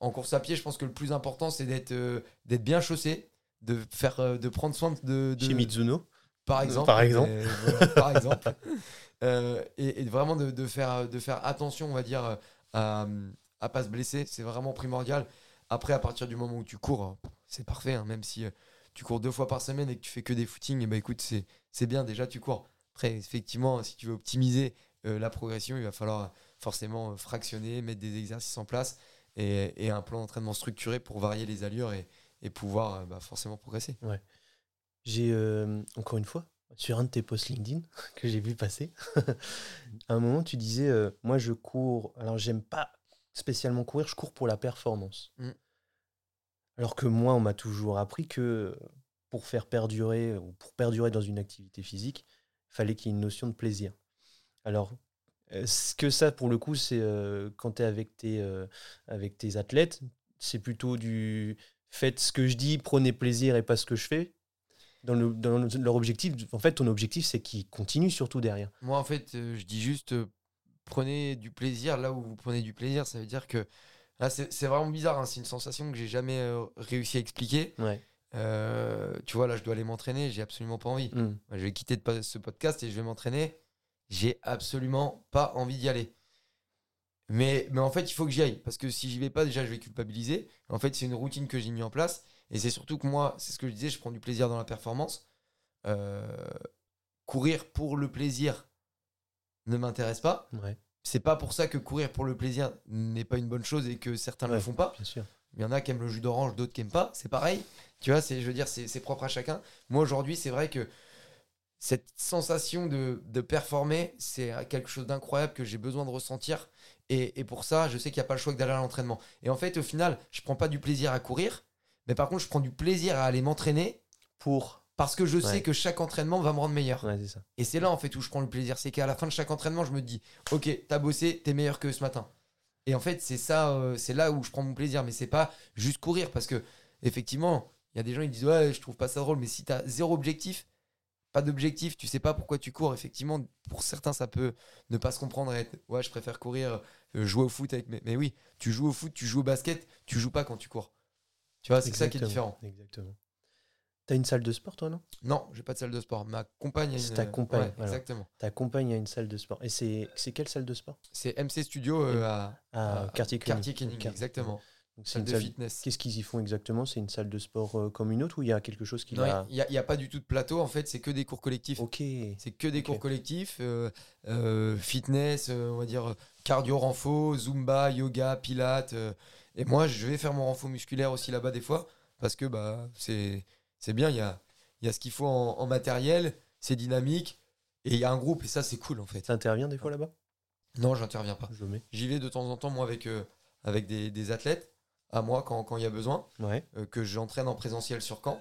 en course à pied, je pense que le plus important, c'est d'être euh, d'être bien chaussé, de faire, de prendre soin de, de
Chez Mizuno,
par exemple.
Par exemple.
Voilà, par exemple. [LAUGHS] Euh, et, vraiment de, faire, attention, on va dire, euh, à, à pas se blesser. C'est vraiment primordial. Après, à partir du moment où tu cours, euh, c'est parfait. hein, même si euh, tu cours deux fois par semaine et que tu fais que des footings, ben écoute, c'est c'est bien. Déjà, tu cours. Après, effectivement, si tu veux optimiser la progression, il va falloir forcément fractionner, mettre des exercices en place et, un plan d'entraînement structuré pour varier les allures et, pouvoir bah, forcément progresser.
j'ai euh, encore une fois sur un de tes posts LinkedIn [LAUGHS] que j'ai vu passer. [LAUGHS] à un moment, tu disais euh, Moi, je cours. Alors, j'aime pas spécialement courir, je cours pour la performance.
Mm.
Alors que moi, on m'a toujours appris que pour faire perdurer ou pour perdurer dans une activité physique, il fallait qu'il y ait une notion de plaisir. Alors, est-ce que ça, pour le coup, c'est euh, quand tu es avec tes, euh, avec tes athlètes, c'est plutôt du faites ce que je dis, prenez plaisir et pas ce que je fais dans, le- dans le- leur objectif, en fait, ton objectif, c'est qu'ils continuent surtout derrière.
Moi, en fait, euh, je dis juste euh, prenez du plaisir là où vous prenez du plaisir. Ça veut dire que là, c'est vraiment bizarre. hein, C'est une sensation que j'ai jamais euh, réussi à expliquer.
Ouais.
Tu vois, là, je dois aller m'entraîner. J'ai absolument pas envie.
Mm.
Je vais quitter de ce podcast et je vais m'entraîner. J'ai absolument pas envie d'y aller. Mais, mais en fait, il faut que j'y aille. Parce que si j'y vais pas, déjà, je vais culpabiliser. En fait, c'est une routine que j'ai mis en place. Et c'est surtout que moi, c'est ce que je disais, je prends du plaisir dans la performance. Euh, courir pour le plaisir ne m'intéresse pas.
Ouais,
C'est pas pour ça que courir pour le plaisir n'est pas une bonne chose et que certains ne
Ouais.
le font pas.
bien sûr.
Il y en a qui aiment le jus d'orange, d'autres qui aiment pas. C'est pareil. Tu vois, c'est, je veux dire, c'est, c'est propre à chacun. Moi, aujourd'hui, c'est vrai que cette sensation de, de performer, c'est quelque chose d'incroyable que j'ai besoin de ressentir. Et, et pour ça, je sais qu'il n'y a pas le choix que d'aller à l'entraînement. Et en fait, au final, je prends pas du plaisir à courir, mais par contre, je prends du plaisir à aller m'entraîner
Pour.
parce que je sais
Ouais.
que chaque entraînement va me rendre meilleur.
Ouais, c'est ça.
Et c'est là en fait où je prends le plaisir. C'est qu'à la fin de chaque entraînement, je me dis Ok, t'as bossé, t'es meilleur que ce matin. Et en fait, c'est ça, euh, c'est là où je prends mon plaisir. Mais c'est pas juste courir parce que, effectivement, il y a des gens qui disent Ouais, je trouve pas ça drôle. Mais si t'as zéro objectif, pas d'objectif, tu sais pas pourquoi tu cours. Effectivement, pour certains, ça peut ne pas se comprendre et être Ouais, je préfère courir, euh, jouer au foot avec mes. Mais oui, tu joues au foot, tu joues au basket, tu joues pas quand tu cours. Tu vois, c'est ça qui est différent.
Exactement. T'as une salle de sport, toi, non?
Non, j'ai pas de salle de sport. Ma compagne a une.
C'est ta compagne,
ouais,
voilà.
exactement.
Ta compagne a une salle de sport. Et c'est quelle salle de sport?
C'est MC Studio euh, à,
Ah,
à
quartier clinique.
Quartier Clinique, exactement.
Donc,
Salle
une
de
salle-
fitness.
Qu'est-ce qu'ils y font exactement? C'est une salle de sport euh, comme une autre ou il y a quelque chose qui
Non,
va.
il n'y a, pas du tout de plateau, en fait, c'est que des cours collectifs.
Ok.
C'est que des cours collectifs, euh, euh, fitness, euh, on va dire euh, cardio renfo, zumba, yoga, pilates. Et moi, je vais faire mon renfo musculaire aussi là-bas des fois, parce que bah, c'est c'est bien, il y a, y a ce qu'il faut en, en matériel, c'est dynamique, et il y a un groupe, et ça, c'est cool en fait.
T'interviens des fois là-bas?
Non, j'interviens pas. J'y vais de temps en temps, moi, avec, euh, avec des, des athlètes. à moi quand quand il y a besoin,
Ouais,
euh, que j'entraîne en présentiel sur camp.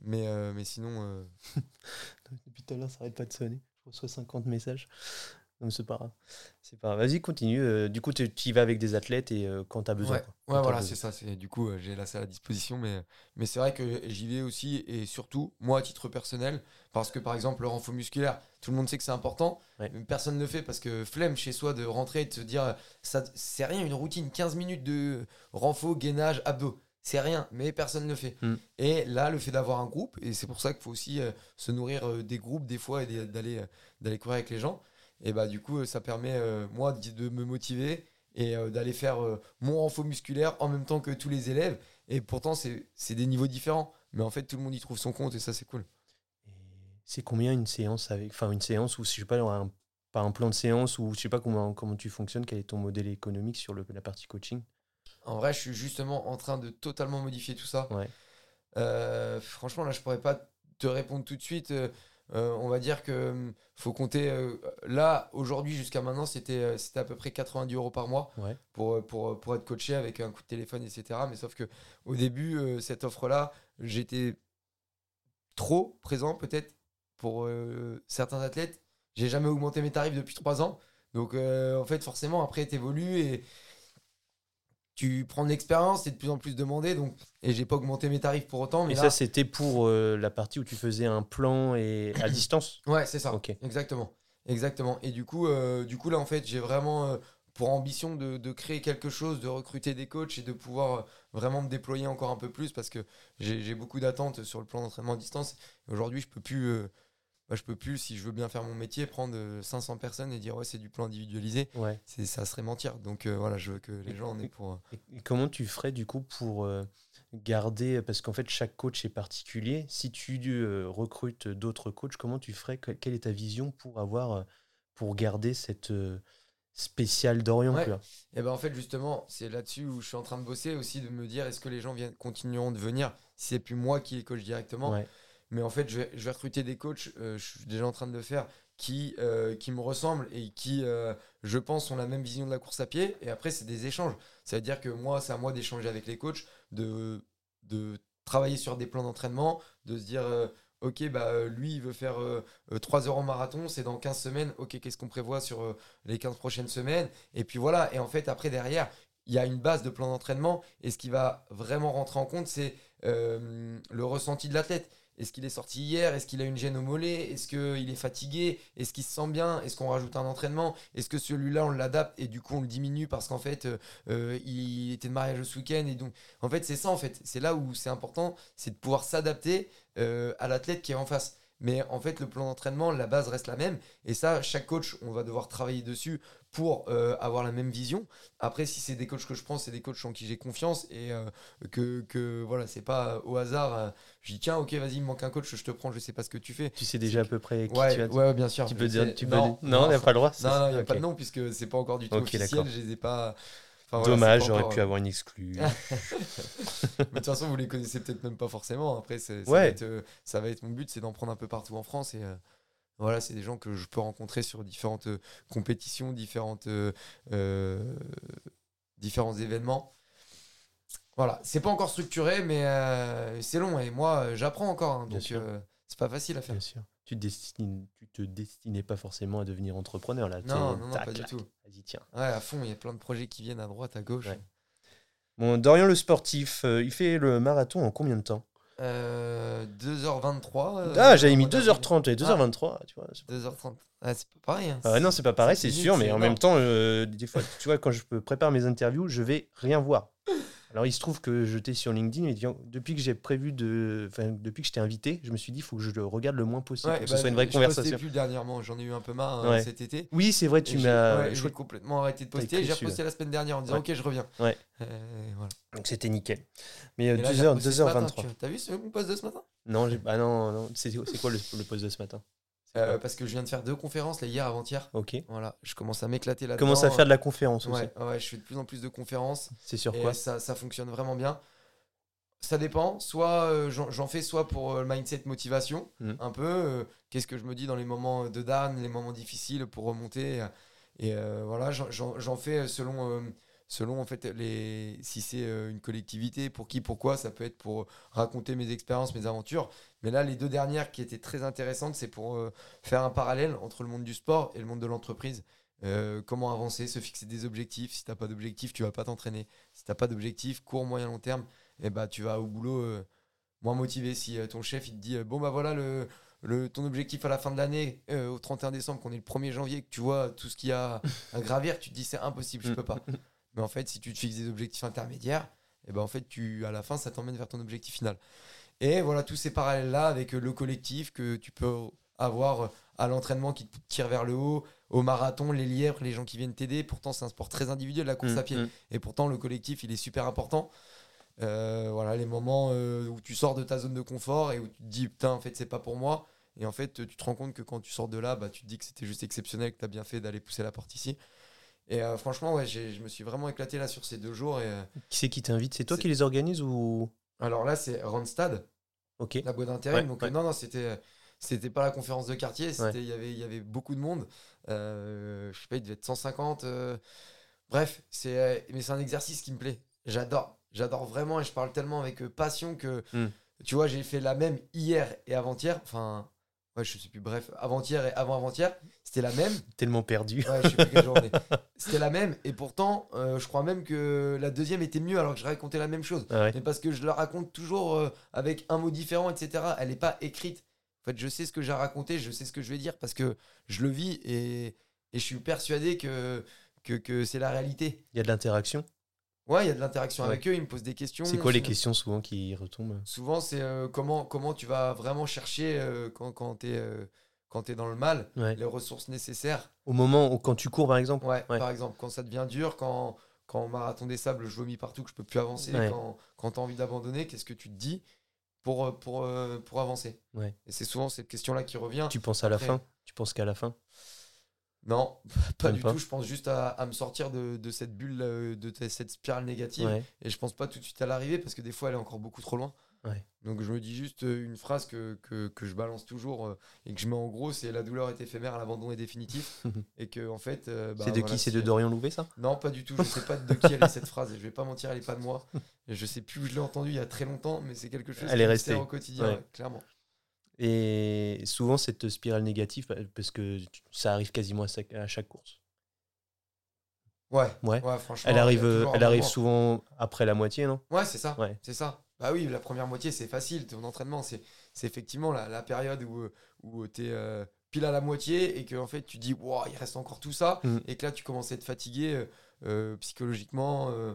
Mais, euh, mais sinon, [LAUGHS]
Depuis tout à l'heure, ça arrête pas de sonner. Je reçois 50 messages. Donc c'est pas. C'est pas. Vas-y, continue. Euh, du coup, tu y vas avec des athlètes et euh, quand tu as besoin.
Ouais,
quoi.
voilà, c'est ça. C'est du coup, euh, j'ai la salle à disposition, mais mais c'est vrai que j'y vais aussi et surtout moi à titre personnel, parce que par exemple le renfort musculaire, tout le monde sait que c'est important,
Ouais.
mais personne ne le fait parce que flemme chez soi de rentrer et de se dire ça, c'est rien une routine, 15 minutes de renfort, gainage, abdos. C'est rien, mais personne ne le fait.
Mm.
Et là, le fait d'avoir un groupe, et c'est pour ça qu'il faut aussi euh, se nourrir euh, des groupes des fois et d'aller euh, d'aller courir avec les gens. Et bah du coup, euh, ça permet euh, moi de, me motiver et euh, d'aller faire mon renfort musculaire en même temps que tous les élèves. Et pourtant, c'est c'est des niveaux différents. Mais en fait, tout le monde y trouve son compte et ça, c'est cool.
C'est combien une séance avec. Enfin, une séance où, je sais pas, un, pas un plan de séance ou je sais pas comment, comment tu fonctionnes, quel est ton modèle économique sur le- la partie coaching?
En vrai, je suis justement en train de totalement modifier tout ça.
Ouais.
Euh, franchement, là, je pourrais pas te répondre tout de suite. Euh, euh, on va dire que hum, faut compter. euh, là, aujourd'hui, jusqu'à maintenant, c'était euh, c'était à peu près 90 euros par mois
Ouais.
pour, euh, pour, pour être coaché avec un coup de téléphone, etc. Mais sauf que au début, euh, cette offre-là, j'étais trop présent peut-être pour euh, certains athlètes. J'ai jamais augmenté mes tarifs depuis trois ans. Donc, euh, en fait, forcément, après, tu évolues et tu prends de l'expérience, c'est de plus en plus demandé. Donc, et j'ai pas augmenté mes tarifs pour autant. Mais
Et
là,
ça, c'était pour euh, la partie où tu faisais un plan et à [COUGHS] distance?
Ouais, c'est ça.
Ok.
Exactement. Exactement. Et du coup, euh, du coup là, en fait, j'ai vraiment euh, pour ambition de, de créer quelque chose, de recruter des coachs et de pouvoir vraiment me déployer encore un peu plus parce que j'ai beaucoup d'attentes sur le plan d'entraînement à distance. Aujourd'hui, je peux plus. Euh, bah, je peux plus, si je veux bien faire mon métier, prendre euh, 500 personnes et dire ouais, c'est du plan individualisé.
Ouais.
C'est, ça serait mentir. Donc euh, voilà, je veux que les gens en aient pour. euh,
Et comment tu ferais du coup pour euh, garder, parce qu'en fait chaque coach est particulier, si tu euh, recrutes d'autres coachs, comment tu ferais, que- quelle est ta vision pour avoir, euh, pour garder cette euh, spéciale d'Orient
Ouais. Et ben en fait justement c'est là-dessus où je suis en train de bosser aussi de me dire est-ce que les gens viennent continueront de venir? Si c'est plus moi qui les coach directement
Ouais.
Mais en fait je vais, recruter des coachs euh, je suis déjà en train de le faire qui euh, qui me ressemblent et qui euh, je pense ont la même vision de la course à pied et après c'est des échanges ça veut dire que moi c'est à moi d'échanger avec les coachs de de travailler sur des plans d'entraînement de se dire Ok, bah, lui, il veut faire euh, euh, 3 heures en marathon, c'est dans 15 semaines. Ok, qu'est-ce qu'on prévoit sur les 15 prochaines semaines? Et puis voilà, et en fait, après, derrière, il y a une base de plan d'entraînement. Et ce qui va vraiment rentrer en compte, c'est le ressenti de l'athlète. Est-ce qu'il est sorti hier? Est-ce qu'il a une gêne au mollet? Est-ce qu'il est fatigué? Est-ce qu'il se sent bien? Est-ce qu'on rajoute un entraînement? Est-ce que celui-là, on l'adapte et du coup, on le diminue parce qu'en fait, euh, euh, il était de mariage ce week-end Et donc, en fait, c'est ça, en fait. C'est là où c'est important, c'est de pouvoir s'adapter euh, à l'athlète qui est en face. Mais en fait, le plan d'entraînement, la base reste la même. Et ça, chaque coach, on va devoir travailler dessus pour euh, avoir la même vision. Après, si c'est des coachs que je prends, c'est des coachs en qui j'ai confiance et euh, que, que voilà, c'est pas au hasard. euh, je dis tiens, ok, vas-y, il me manque un coach, je te prends, je sais pas ce que tu fais.
Tu sais déjà à peu près qui tu
Ouais, bien sûr.
Tu peux dire, tu peux
non,
dire- non, il n'y a pas le droit.
non, non, il n'y a pas de nom puisque c'est pas encore du tout officiel. Je les ai pas. Enfin,
Dommage, j'aurais
encore,
pu avoir une exclue. [LAUGHS]
mais de toute façon, vous les connaissez peut-être même pas forcément. Après, ça,
Ouais.
va être, euh, ça va être mon but, c'est d'en prendre un peu partout en France. Et voilà, c'est des gens que je peux rencontrer sur différentes euh, compétitions, différentes, euh, euh, différents événements. Voilà, c'est pas encore structuré, mais euh, c'est long. Et moi, j'apprends encore. hein, donc, euh, c'est pas facile à faire.
Bien sûr. Tu te, destines, tu te destinais pas forcément à devenir entrepreneur là.
Non, non, pas du tout.
Vas-y, tiens.
Ouais, à fond, il y a plein de projets qui viennent à droite, à gauche.
Ouais. Bon, Dorian le sportif, il fait le marathon en combien de temps?
Euh, 2h23. euh,
Ah, j'avais mis
mois d'avril.
2h30 et 2h23, tu vois. c'est pas-
2h30. Ah, c'est pas pareil. hein.
Ah non, c'est pas pareil, c'est sûr, mais en même temps, euh, des fois, tu vois, quand je peux préparer mes interviews, je vais rien voir. [LAUGHS] Alors, il se trouve que j'étais sur LinkedIn et disons, depuis que j'ai prévu de. Enfin, depuis que je t'ai invité, je me suis dit, il faut que je le regarde le moins possible,
Ouais,
pour que
bah,
ce soit une vraie
je
conversation.
postais plus dernièrement, j'en ai eu un peu marre euh,
Ouais.
cet été.
Oui, c'est vrai, tu m'as. je crois
complètement arrêté de poster. J'ai reposté la semaine dernière en disant ok je reviens.
Ouais.
Euh, voilà.
Donc, c'était nickel. Mais euh,
Et là, j'ai
2h,
reposté ce matin,
2h23.
tu- T'as vu ce, mon post de ce matin?
Non, j'ai- ah non, non. C'est quoi le, le post de ce matin?
Euh, Parce que je viens de faire deux conférences là hier avant-hier.
Ok.
Voilà, je commence à m'éclater là.
Commence à faire de la conférence aussi.
Ouais, ouais, je fais de plus en plus de conférences.
C'est sur
et
quoi
ça, ça fonctionne vraiment bien. Ça dépend. Soit euh, j'en fais soit pour euh, le mindset motivation,
Mhm.
un peu. Qu'est-ce que je me dis dans les moments de down, les moments difficiles pour remonter. Et voilà, j'en- fais selon selon en fait les si c'est une collectivité pour qui pourquoi ça peut être pour raconter mes expériences mes aventures mais là les deux dernières qui étaient très intéressantes c'est pour euh, faire un parallèle entre le monde du sport et le monde de l'entreprise Euh, comment avancer se fixer des objectifs si t'as pas d'objectif tu vas pas t'entraîner si t'as pas d'objectif court moyen long terme et bah tu vas au boulot euh, moins motivé si ton chef il te dit bon bah voilà le ton objectif à la fin de l'année, au 31 décembre, qu'on est le 1er janvier, que tu vois tout ce qu'il y a à gravir, tu te dis c'est impossible, je peux pas. Mais en fait, si tu te fixes des objectifs intermédiaires, et ben en fait, tu, à la fin, ça t'emmène vers ton objectif final. Et voilà, tous ces parallèles-là avec euh, le collectif que tu peux avoir euh, à l'entraînement qui te tire vers le haut, au marathon, les lièvres, les gens qui viennent t'aider. Pourtant, c'est un sport très individuel, la course
Mm,
à pied.
mm.
Et pourtant, le collectif, il est super important. Euh, voilà, les moments euh, où tu sors de ta zone de confort et où tu te dis, putain, en fait, c'est pas pour moi. Et en fait, tu te rends compte que quand tu sors de là, bah, tu te dis que c'était juste exceptionnel, que tu as bien fait d'aller pousser la porte ici. Et euh, franchement, ouais, j'ai- je me suis vraiment éclaté là sur ces deux jours. Et,
Qui c'est qui t'invite? C'est toi qui les organises ou
alors là, c'est Randstad, la boîte d'intérim.
Ouais,
donc
ouais.
euh, non, non, c'était c'était pas la conférence de quartier.
Ouais.
Il y avait y avait beaucoup de monde. Euh, je sais pas, il devait être 150. euh, bref, c'est euh, mais c'est un exercice qui me plaît. J'adore, j'adore vraiment et je parle tellement avec euh, passion que
Hmm.
tu vois, j'ai fait la même hier et avant-hier. Enfin, ouais, je sais plus. Bref, avant-hier et avant-avant-hier, c'était la même.
Tellement perdu.
Ouais, je sais plus quelle journée. [LAUGHS] C'était la même et pourtant, euh, je crois même que la deuxième était mieux alors que je racontais la même chose.
Ah ouais.
Mais parce que je la raconte toujours euh, avec un mot différent, etc. Elle n'est pas écrite. En fait, je sais ce que j'ai raconté, je sais ce que je vais dire parce que je le vis et, et je suis persuadé que, que, que c'est la réalité.
Il y a de l'interaction.
Ouais, il y a de l'interaction
Ouais.
avec eux, ils me posent des questions.
C'est quoi les
Souvent-
questions souvent qui retombent?
Souvent, c'est euh, comment, comment tu vas vraiment chercher euh, quand, quand tu es, dans le mal
Ouais.
les ressources nécessaires.
Au moment où quand tu cours par exemple?
Ouais,
Ouais.
par exemple, quand ça devient dur, quand, quand au marathon des sables, je vomis partout, que je peux plus avancer, quand, quand tu as envie d'abandonner, qu'est-ce que tu te dis pour, euh, pour, euh, pour avancer?
Ouais.
Et c'est souvent cette question-là qui revient.
Tu penses à la fin? Tu penses qu'à la fin?
Non, [LAUGHS] pas
Même
du
pas.
tout. Je pense juste à, à me sortir de, de cette bulle, euh, de cette spirale négative.
Ouais.
Et je pense pas tout de suite à l'arrivée parce que des fois, elle est encore beaucoup trop loin.
Ouais.
Donc je me dis juste euh, une phrase que, que, que je balance toujours euh, et que je mets en gros c'est la douleur est éphémère, l'abandon est définitif. [LAUGHS] et que en fait. euh, bah,
c'est de
voilà,
qui? C'est de Dorian Louvet ça?
Non, pas du tout. Je sais pas de qui elle est cette phrase. Et je vais pas mentir, elle est pas de moi. [LAUGHS] Je sais plus où je l'ai entendue il y a très longtemps, mais c'est quelque chose
Elle
qui
est
sert au quotidien,
Ouais.
ouais, clairement.
Et souvent cette spirale négative bah, parce que ça arrive quasiment à chaque, course.
Ouais,
Ouais.
franchement.
Elle arrive, euh, elle arrive
moment.
souvent après la moitié, non?
Ouais, c'est ça.
Ouais.
C'est ça. Bah oui, la première moitié, c'est facile. Ton entraînement, c'est c'est effectivement la, la période où, euh, où tu es pile à la moitié et que en fait, tu dis, wow, il reste encore tout ça.
Mm.
Et que là, tu commences à être fatigué euh, euh, psychologiquement, euh,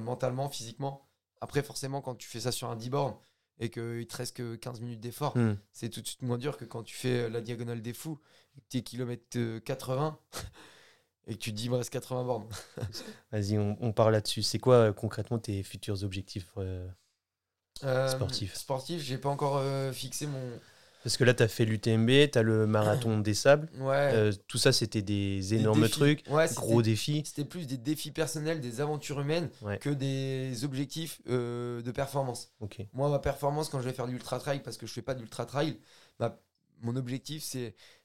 mentalement, physiquement. Après, forcément, quand tu fais ça sur un 10 bornes et qu'il te reste que 15 minutes d'effort,
Hmm.
c'est tout de suite moins dur que quand tu fais euh, la diagonale des fous, que tu es kilomètre 80 [LAUGHS] et que tu te dis, il me reste 80 bornes. [LAUGHS]
Vas-y, on, on parle là-dessus. C'est quoi euh, concrètement tes futurs objectifs euh,
Euh,
Sportif.
Sportif, j'ai pas encore euh, fixé mon.
Parce que là, tu as fait l'UTMB, tu as le marathon des sables. [CLEARS THROAT]
Ouais.
Euh, tout ça, c'était des
des
énormes
défis.
trucs,
Ouais,
gros défis.
C'était plus des défis personnels, des aventures humaines
Ouais.
que des objectifs euh, de performance. Moi, ma performance, quand je vais faire du ultra trail, parce que je fais pas d'ultra trail, ma- mon objectif,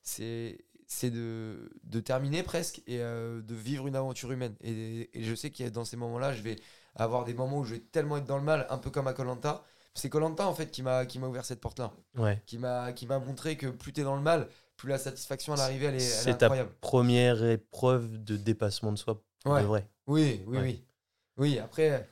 c'est de, de terminer presque et euh, de vivre une aventure humaine. Et, et je sais que dans ces moments-là, je vais avoir des moments où je vais tellement être dans le mal, un peu comme à Colanta. C'est Colanta en fait qui m'a qui m'a ouvert cette porte-là,
Ouais.
qui m'a qui m'a montré que plus tu es dans le mal, plus la satisfaction à l'arrivée elle est,
C'est ta
incroyable.
première épreuve de dépassement de soi pour
Ouais.
de vrai.
Oui, oui,
Ouais.
oui. Oui, après,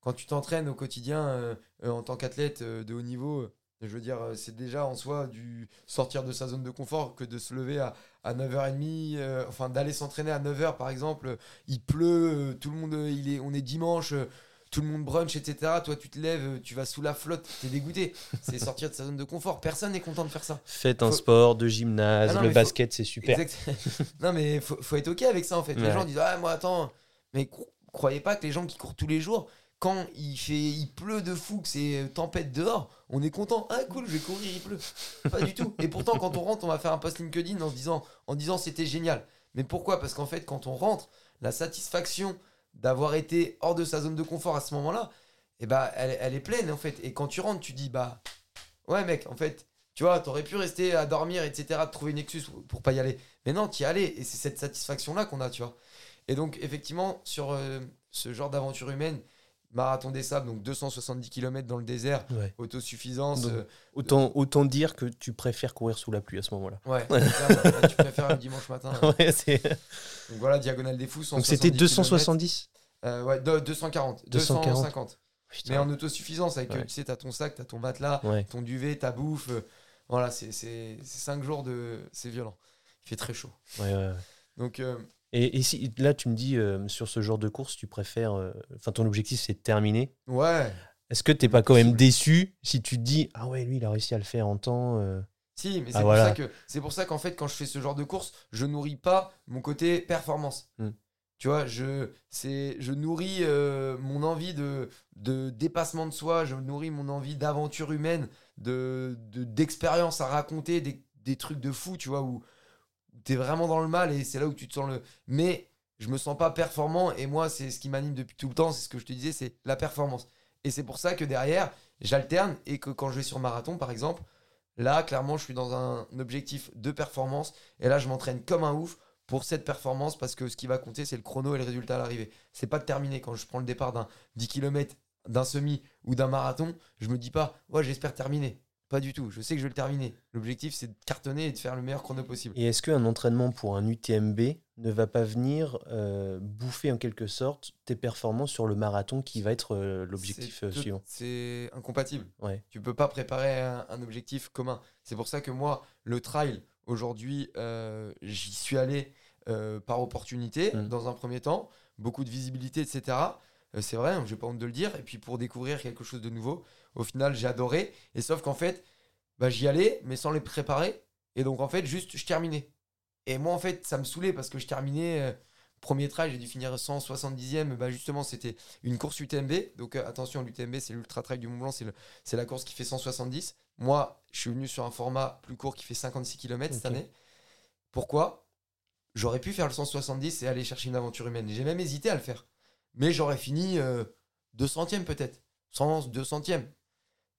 quand tu t'entraînes au quotidien euh, euh, en tant qu'athlète euh, de haut niveau, je veux dire, c'est déjà en soi du sortir de sa zone de confort que de se lever à, à 9h30, euh, enfin d'aller s'entraîner à 9h par exemple, il pleut, tout le monde, il est, on est dimanche, tout le monde brunch, etc. Toi, tu te lèves, tu vas sous la flotte, t'es dégoûté. C'est sortir de sa zone de confort. Personne n'est content de faire ça.
Faites un sport de gymnase,
Ah non,
le
faut-
basket, c'est super.
Exact. [LAUGHS] non, mais faut, faut être OK avec ça, en fait. Les gens disent Ah, moi, attends, mais cro- croyez pas que les gens qui courent tous les jours, quand il, fait, il pleut de fou, que c'est euh, tempête dehors, on est content. Ah, cool, je vais courir, il pleut. Pas du tout. Et pourtant, quand on rentre, on va faire un post LinkedIn en se disant, en disant c'était génial. Mais pourquoi? Parce qu'en fait, quand on rentre, la satisfaction d'avoir été hors de sa zone de confort à ce moment-là, eh ben, elle, elle est pleine, en fait. Et quand tu rentres, tu dis Bah, ouais, mec, en fait. Tu vois, t'aurais pu rester à dormir, etc., trouver une excuse pour, pour pas y aller. Mais non, t'y allais. Et c'est cette satisfaction-là qu'on a, tu vois. Et donc, effectivement, sur, euh, ce genre d'aventure humaine, marathon des sables, donc 270 km dans le désert,
Ouais.
autosuffisance.
Donc,
euh,
Autant, autant dire que tu préfères courir sous la pluie à ce moment-là.
ouais, [LAUGHS] tu préfères le dimanche matin. hein.
Ouais,
Donc voilà, Diagonale des Fous.
Donc c'était
170
270
Euh, ouais, de- 240.
240.
250.
Putain.
Mais en autosuffisance, avec,
Ouais.
tu sais, t'as ton sac, t'as ton matelas,
Ouais.
ton duvet, ta bouffe. euh, voilà, c'est 5 jours de. C'est violent. Il fait très chaud.
Ouais, ouais, ouais.
Donc,
Et, et si là tu me dis euh, sur ce genre de course, tu préfères, euh, enfin ton objectif c'est de terminer.
ouais.
Est-ce que t'es pas quand même déçu si tu te dis ah ouais lui il a réussi à le faire en temps euh,
Si, mais c'est
Ah,
pour,
voilà.
ça qu'en fait, quand je fais ce genre de course, je nourris pas mon côté performance.
Hmm.
Tu vois, je, c'est, je nourris mon envie de, de dépassement de soi, je nourris mon envie d'aventure humaine, de, de- d'expérience à raconter, des, des trucs de fou, tu vois, où tu es vraiment dans le mal et c'est là où tu te sens le. Mais je me sens pas performant et moi, c'est ce qui m'anime depuis tout le temps, c'est ce que je te disais, c'est la performance. Et c'est pour ça que derrière, j'alterne et que quand je vais sur marathon, par exemple, Là, clairement, je suis dans un objectif de performance. Et là, je m'entraîne comme un ouf pour cette performance parce que ce qui va compter, c'est le chrono et le résultat à l'arrivée. C'est pas de terminer. Quand je prends le départ d'un 10 km, d'un semi ou d'un marathon, je me dis pas, ouais, j'espère terminer. Pas du tout. Je sais que je vais le terminer. L'objectif, c'est de cartonner et de faire le meilleur chrono possible.
Et est-ce qu'un entraînement pour un UTMB ne va pas venir euh, bouffer en quelque sorte tes performances sur le marathon qui va être euh, l'objectif euh, suivant?
C'est incompatible.
Ouais.
Tu peux pas préparer un, un objectif commun. C'est pour ça que moi, le trail, aujourd'hui, j'y suis allé par opportunité,
Mm.
dans un premier temps, beaucoup de visibilité, etc. C'est vrai, j'ai pas honte de le dire. Et puis pour découvrir quelque chose de nouveau, au final, j'ai adoré. Et sauf qu'en fait, bah, j'y allais, mais sans les préparer. Et donc, en fait, juste, je terminais. Et moi, en fait, ça me saoulait parce que je terminais. euh, premier trail, j'ai dû finir 170e. Bah, justement, c'était une course UTMB. Donc, euh, attention, l'UTMB, c'est l'Ultra Trail du Mont Blanc. C'est la course qui fait 170. Moi, je suis venu sur un format plus court qui fait 56 km cette année. Pourquoi? J'aurais pu faire le 170 et aller chercher une aventure humaine. J'ai même hésité à le faire. Mais j'aurais fini euh, 200e peut-être. 100, 200e.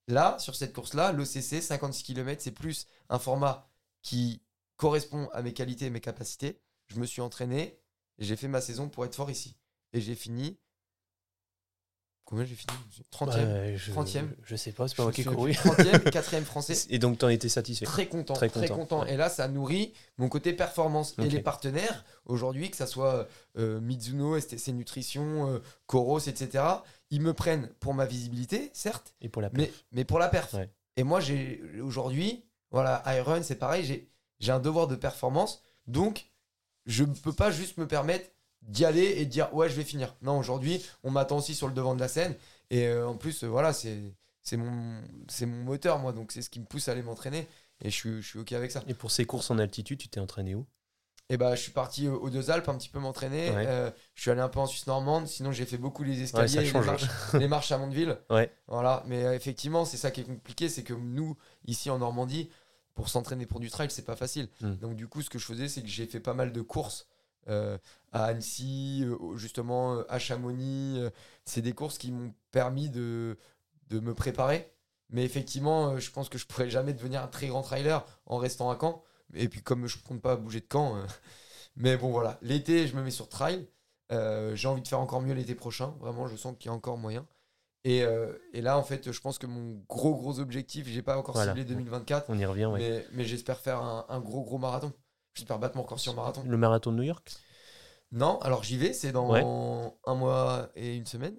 Là, sur cette course-là, l'OCC, 56 km, c'est plus un format qui correspond à mes qualités et mes capacités. Je me suis entraîné j'ai fait ma saison pour être fort ici. Et j'ai fini. Combien j'ai fini? 30e.
Ouais, je,
30e.
Je sais pas, c'est pas moi qui ai couru.
plus. 30e, 4e français.
Et donc t'en étais satisfait
Très content,
Très
très,
content, ouais.
Et là, ça nourrit mon côté performance. Et les partenaires, aujourd'hui, que ça soit euh, Mizuno, STC Nutrition, euh, Coros, etc., ils me prennent pour ma visibilité, certes,
Et pour la
mais,
perf.
mais pour la perf.
Ouais.
Et moi, j'ai aujourd'hui, voilà, Iron, c'est pareil, j'ai j'ai un devoir de performance. Donc, je ne peux pas juste me permettre d'y aller et de dire, ouais, je vais finir. Non, aujourd'hui, on m'attend aussi sur le devant de la scène. Et euh, en plus, euh, voilà, c'est c'est mon, c'est mon moteur, moi. Donc, c'est ce qui me pousse à aller m'entraîner. Et je suis, je suis OK avec ça.
Et pour ces courses en altitude, tu t'es entraîné où?
Et bah, je suis parti aux aux deux Alpes un petit peu m'entraîner.
Ouais.
Euh, je suis allé un peu en Suisse normande. Sinon, j'ai fait beaucoup les escaliers, les,
change.
marches, [LAUGHS] les marches à Mondeville.
Ouais.
Voilà. Mais euh, effectivement, c'est ça qui est compliqué. C'est que nous, ici en Normandie, pour s'entraîner pour du trail, c'est pas facile.
Mm.
Donc, du coup, ce que je faisais, c'est que j'ai fait pas mal de courses euh, à Annecy, euh, justement euh, à Chamonix. c'est des courses qui m'ont permis de, de me préparer. Mais effectivement, je pense que je pourrais jamais devenir un très grand trailer en restant à Caen. Et puis comme je compte pas bouger de Caen, [LAUGHS] mais bon voilà, l'été je me mets sur trail. Euh, J'ai envie de faire encore mieux l'été prochain. Vraiment, je sens qu'il y a encore moyen. Et, euh, et là, en fait, je pense que mon gros gros objectif, j'ai pas encore
Voilà.
ciblé 2024,
On y revient, ouais.
mais, mais j'espère faire un, un gros gros marathon. J'espère battre mon record sur marathon.
Le marathon de New York?
Non, alors j'y vais, c'est dans
Ouais.
un mois et une semaine.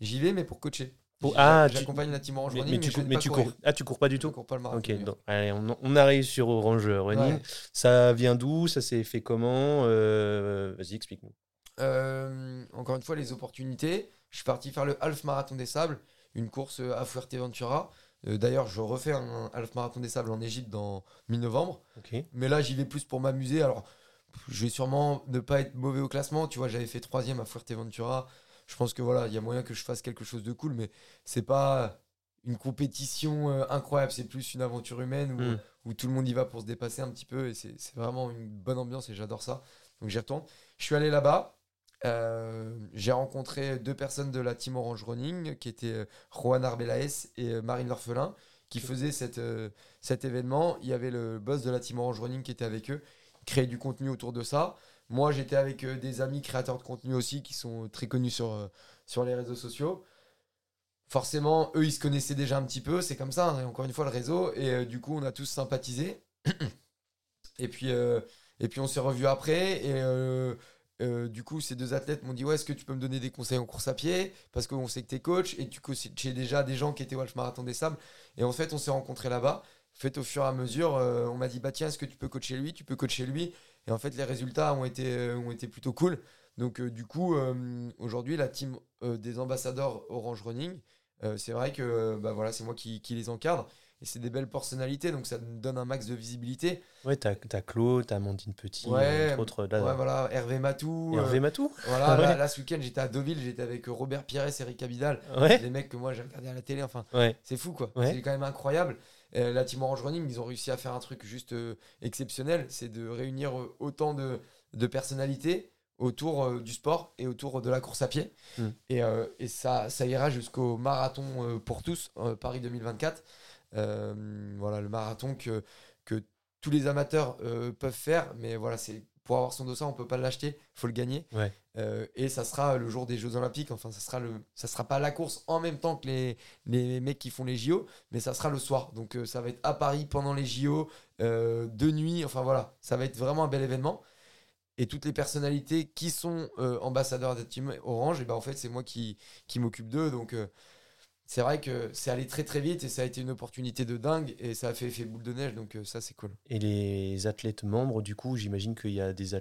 J'y vais, mais pour coacher.
Pour-
J-
ah, tu-
J'accompagne la team Orange
Mais,
Running,
mais tu,
je
cours, mais tu. Ah, tu cours pas du
Je
tout?
cours pas le marathon.
Ok, donc, allez, on, on arrive sur Orange Running.
Ouais.
Ça vient d'où? Ça s'est fait comment? Euh, Vas-y, explique-nous.
Euh, encore une fois, les opportunités. Je suis parti faire le Half Marathon des Sables, une course à Fuerteventura. Euh, D'ailleurs, je refais un Half Marathon des Sables en Égypte dans mi-novembre. Mais là, j'y vais plus pour m'amuser. Alors, je vais sûrement ne pas être mauvais au classement. Tu vois, j'avais fait troisième à Fuerteventura. Je pense que voilà, il y a moyen que je fasse quelque chose de cool, mais c'est pas une compétition euh, incroyable. C'est plus une aventure humaine où,
Mm.
où tout le monde y va pour se dépasser un petit peu. Et c'est c'est vraiment une bonne ambiance et j'adore ça. Donc, j'y retourne. Je suis allé là-bas. Euh, j'ai rencontré deux personnes de la team Orange Running qui étaient euh, Juan Arbelaez et euh, Marine L'Orphelin qui faisaient cette, euh, cet événement. Il y avait le boss de la team Orange Running qui était avec eux, créer du contenu autour de ça. Moi, j'étais avec euh, des amis créateurs de contenu aussi qui sont très connus sur, sur les réseaux sociaux. Forcément, eux, ils se connaissaient déjà un petit peu. C'est comme ça, hein, encore une fois, le réseau. Et du coup, on a tous sympathisé. [CLEARS THROAT] et, puis, et puis, on s'est revus après. Et euh, du coup, ces deux athlètes m'ont dit Ouais, est-ce que tu peux me donner des conseils en course à pied? Parce qu'on sait que tu es coach. Et tu coachais déjà des gens qui étaient au Walsh Marathon des Sables. Et en fait, on s'est rencontrés là-bas. Fait au fur et à mesure, euh, on m'a dit Bah tiens, est-ce que tu peux coacher lui? Tu peux coacher lui. Et en fait, les résultats ont été, euh, ont été plutôt cool. Donc, du coup, aujourd'hui, la team des ambassadeurs Orange Running, c'est vrai que bah, voilà, c'est moi qui, qui les encadre. Et c'est des belles personnalités, donc ça nous donne un max de visibilité.
Ouais, t'as as Claude, t'as Amandine Petit,
Ouais,
entre autres. Là,
Ouais, voilà, Hervé Matou.
Hervé
euh,
Matou [LAUGHS]
voilà,
Ouais.
là, là, ce week-end, j'étais à Deauville, j'étais avec euh, Robert Pires, Eric Abidal,
Ouais,
des mecs que moi j'ai regardé à la télé. Enfin,
ouais.
c'est fou quoi.
Ouais.
C'est quand même incroyable. Euh, la team Orange Running, ils ont réussi à faire un truc juste euh, exceptionnel. C'est de réunir euh, autant de, de personnalités autour euh, du sport et autour de la course à pied.
Mm.
Et, euh, et ça, ça ira jusqu'au marathon euh, pour tous, euh, Paris 2024. Euh, voilà, le marathon que, que tous les amateurs euh, peuvent faire. Mais voilà, c'est pour avoir son dossard, on peut pas l'acheter, il faut le gagner.
Ouais.
Euh, et ça sera le jour des Jeux Olympiques. Enfin, ça sera le, ça sera pas la course en même temps que les, les mecs qui font les JO, mais ça sera le soir. Donc euh, ça va être à Paris pendant les JO, euh, de nuit. Enfin voilà, ça va être vraiment un bel événement. Et toutes les personnalités qui sont ambassadeurs de Team Orange, et ben en fait c'est moi qui, qui m'occupe d'eux. Donc c'est vrai que c'est allé très très vite et ça a été une opportunité de dingue et ça a fait effet boule de neige. Donc euh, ça c'est cool.
Et les athlètes membres, du coup, j'imagine qu'il y a des,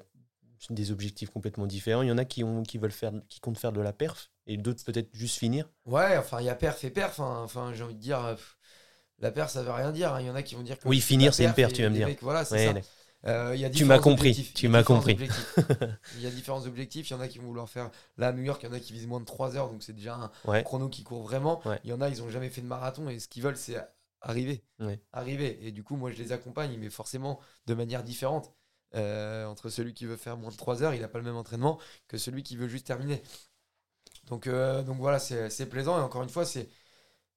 des objectifs complètement différents. Il y en a qui, ont, qui veulent faire, qui comptent faire de la perf, et d'autres peut-être juste finir.
Ouais, enfin il y a perf et perf. hein. Enfin j'ai envie de dire. pff, la perf, ça veut rien dire. hein. Il y en a qui vont dire que.
Oui, finir, c'est une perf, tu vas me dire.
mecs, voilà, c'est
Ouais,
ça. Euh, il y a
Tu m'as compris,
objectifs.
tu
Il y a
m'as compris. [LAUGHS]
Il y a différents objectifs. Il y en a qui vont vouloir faire. Là, à New York, il y en a qui visent moins de 3 heures, donc c'est déjà un
Ouais.
chrono qui court vraiment.
Ouais.
Il y en a, ils ont jamais fait de marathon et ce qu'ils veulent, c'est arriver.
Ouais.
Arriver. Et du coup, moi, je les accompagne, mais forcément de manière différente. Euh, entre celui qui veut faire moins de 3 heures, il n'a pas le même entraînement que celui qui veut juste terminer. Donc, euh, donc voilà, c'est plaisant. Et encore une fois, c'est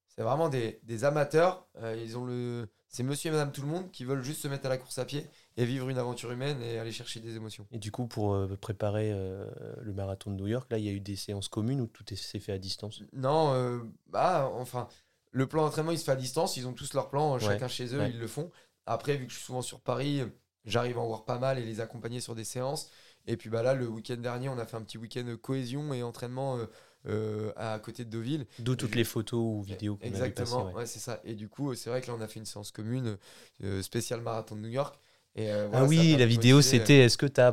c'est vraiment des, des amateurs. Ils ont le, c'est monsieur et madame tout le monde qui veulent juste se mettre à la course à pied et vivre une aventure humaine et aller chercher des émotions.
Et du coup, pour euh, préparer euh, le marathon de New York, là, il y a eu des séances communes où tout est- s'est fait à distance?
Non, euh, bah, enfin, le plan d'entraînement il se fait à distance. Ils ont tous leur plan, chacun chez eux,
ouais.
ils le font. Après, vu que je suis souvent sur Paris, j'arrive à en voir pas mal et les accompagner sur des séances. Et puis bah là, le week-end dernier, on a fait un petit week-end cohésion et entraînement euh, euh, à côté de Deauville.
D'où toutes
Je-
les photos ou vidéos qu'on a vu passer.
Exactement,
ouais.
ouais, c'est ça. Et du coup, c'est vrai que là, on a fait une séance commune euh, spéciale marathon de New York. Et, euh, voilà,
ah oui, la vidéo,
euh,
c'était est-ce que tu as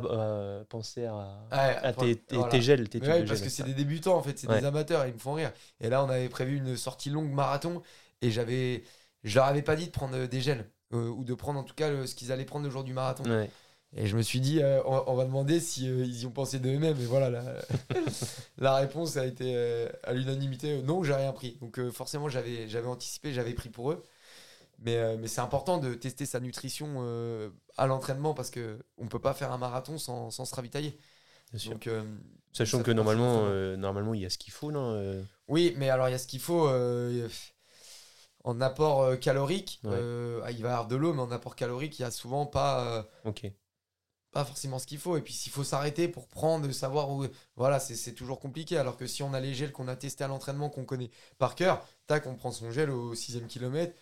pensé à,
Ouais,
à tes,
voilà.
tes gels, tes
ouais, parce que c'est des débutants en fait, c'est
Ouais.
des amateurs, ils me font rire. Et là, on avait prévu une sortie longue marathon et j'avais, je leur avais pas dit de prendre euh, des gels euh, ou de prendre en tout cas le- ce qu'ils allaient prendre le jour du marathon. Et je me suis dit, euh, on, on va demander si euh, ils y ont pensé d'eux-mêmes. Et voilà, la, [LAUGHS] la réponse a été euh, à l'unanimité euh, non, j'ai rien pris. Donc euh, forcément, j'avais, j'avais anticipé, j'avais pris pour eux. Mais, euh, mais c'est important de tester sa nutrition euh, à l'entraînement parce que on peut pas faire un marathon sans, sans se ravitailler.
Bien sûr.
Donc, euh,
Sachant
ça
que normalement, normalement, il y a ce qu'il faut, non
Oui, mais alors il y a ce qu'il faut en apport calorique.
Ouais.
ah, il va y avoir de l'eau, mais en apport calorique, il y a souvent pas, pas forcément ce qu'il faut. Et puis s'il faut s'arrêter pour prendre, savoir où. Voilà, c'est c'est toujours compliqué. Alors que si on a les gels qu'on a testés à l'entraînement, qu'on connaît par cœur, tac, on prend son gel au sixième kilomètre.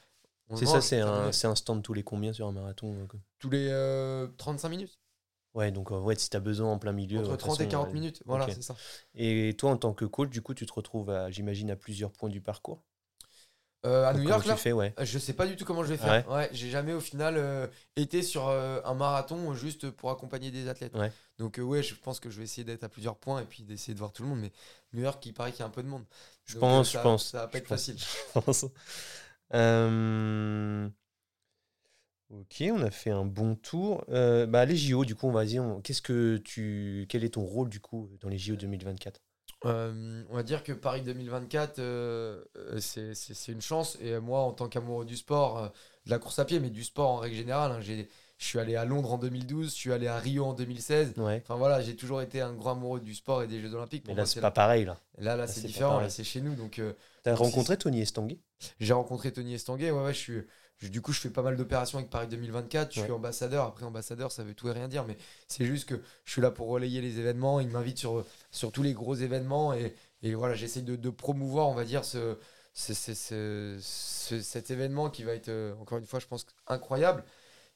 C'est ça, c'est un, stand tous les combien sur un marathon euh,
Tous les euh, 35 minutes.
Ouais, donc euh, ouais, si tu as besoin en plein milieu.
Entre
de toute
30 et
façon,
40
euh,
minutes. Voilà, c'est ça.
Et toi, en tant que coach, du coup, tu te retrouves, j'imagine, à plusieurs points du parcours?
Euh, à
Donc,
New York, là
fais, ouais.
Euh, Je sais pas du tout comment je vais
Ah
faire. ouais, j'ai jamais au final euh, été sur euh, un marathon juste pour accompagner des athlètes.
Ouais.
Donc euh, ouais, je pense que je vais essayer d'être à plusieurs points et puis d'essayer de voir tout le monde. Mais New York, il paraît qu'il y a un peu de monde.
Je
Donc,
pense,
euh,
je pense.
Ça va pas être facile. [LAUGHS]
Je pense. Euh, Ok, on a fait un bon tour. Euh, bah, les JO, du coup, on va dire, on- qu'est-ce que tu, quel est ton rôle du coup dans les JO 2024
Euh, on va dire que Paris 2024, euh, euh, c'est- c'est c'est une chance. Et moi, en tant qu'amoureux du sport, euh, de la course à pied, mais du sport en règle générale, hein, j'ai- je suis allé à Londres en 2012, je suis allé à Rio en 2016.
Ouais.
Enfin voilà, j'ai toujours été un grand amoureux du sport et des Jeux Olympiques.
Mais là, c'est pas pareil là.
Là, là,
Là,
c'est différent, là, c'est chez nous. Donc, euh,
T'as rencontré Tony Estanguet?
J'ai rencontré Tony Estanguet. Ouais, ouais, je suis. je- du coup, je fais pas mal d'opérations avec Paris 2024. Je
Ouais.
suis ambassadeur. Après, ambassadeur, ça veut tout et rien dire. Mais c'est juste que je suis là pour relayer les événements. Ils m'invitent sur, sur tous les gros événements. Et, et voilà, j'essaie de, de promouvoir, on va dire, ce, ce- ce- ce- ce- cet événement qui va être, euh, encore une fois, je pense, incroyable.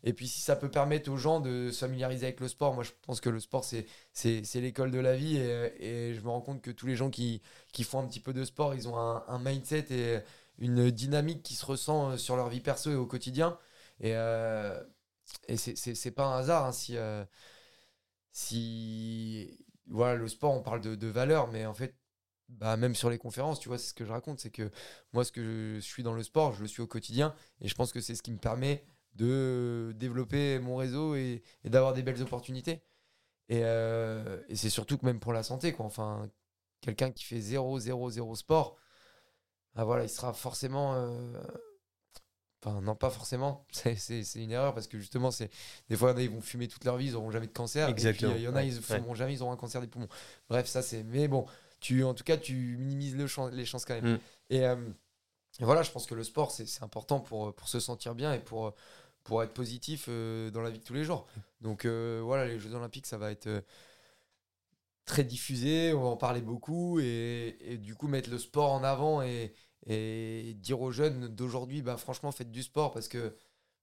Et puis, si ça peut permettre aux gens de se familiariser avec le sport, moi, je pense que le sport, c'est c'est l'école de la vie. Et, je me rends compte que tous les gens qui, qui font un petit peu de sport, ils ont un, mindset et une dynamique qui se ressent euh, sur leur vie perso et au quotidien. Et, euh, et c'est- c'est c'est pas un hasard hein, si, euh, si. Voilà, le sport, on parle de, de valeur, mais en fait, bah, même sur les conférences, tu vois, c'est ce que je raconte. C'est que moi, ce que je, suis dans le sport, je le suis au quotidien. Et je pense que c'est ce qui me permet de développer mon réseau et, et d'avoir des belles opportunités. Et, euh, et c'est surtout que même pour la santé, quoi. Enfin, quelqu'un qui fait 0, 0, 0 sport, ah voilà, il sera forcément. euh, Enfin, non, pas forcément. [LAUGHS] C'est- une erreur parce que justement, c'est des fois, ils vont fumer toute leur vie, ils n'auront jamais de cancer.
Exactement.
Et puis, il y en a,
Ouais.
ils ne fumeront jamais, ils auront un cancer des poumons. Bref, ça, c'est. Mais bon, tu, en tout cas, tu minimises le les chances quand même.
Mm.
Et, euh, et voilà, je pense que le sport, c'est c'est important pour, pour se sentir bien et pour, pour être positif euh, dans la vie de tous les jours. Donc euh, voilà, les Jeux Olympiques, ça va être euh, très diffusé, on va en parler beaucoup et, du coup mettre le sport en avant et, et dire aux jeunes d'aujourd'hui, bah, franchement, faites du sport parce que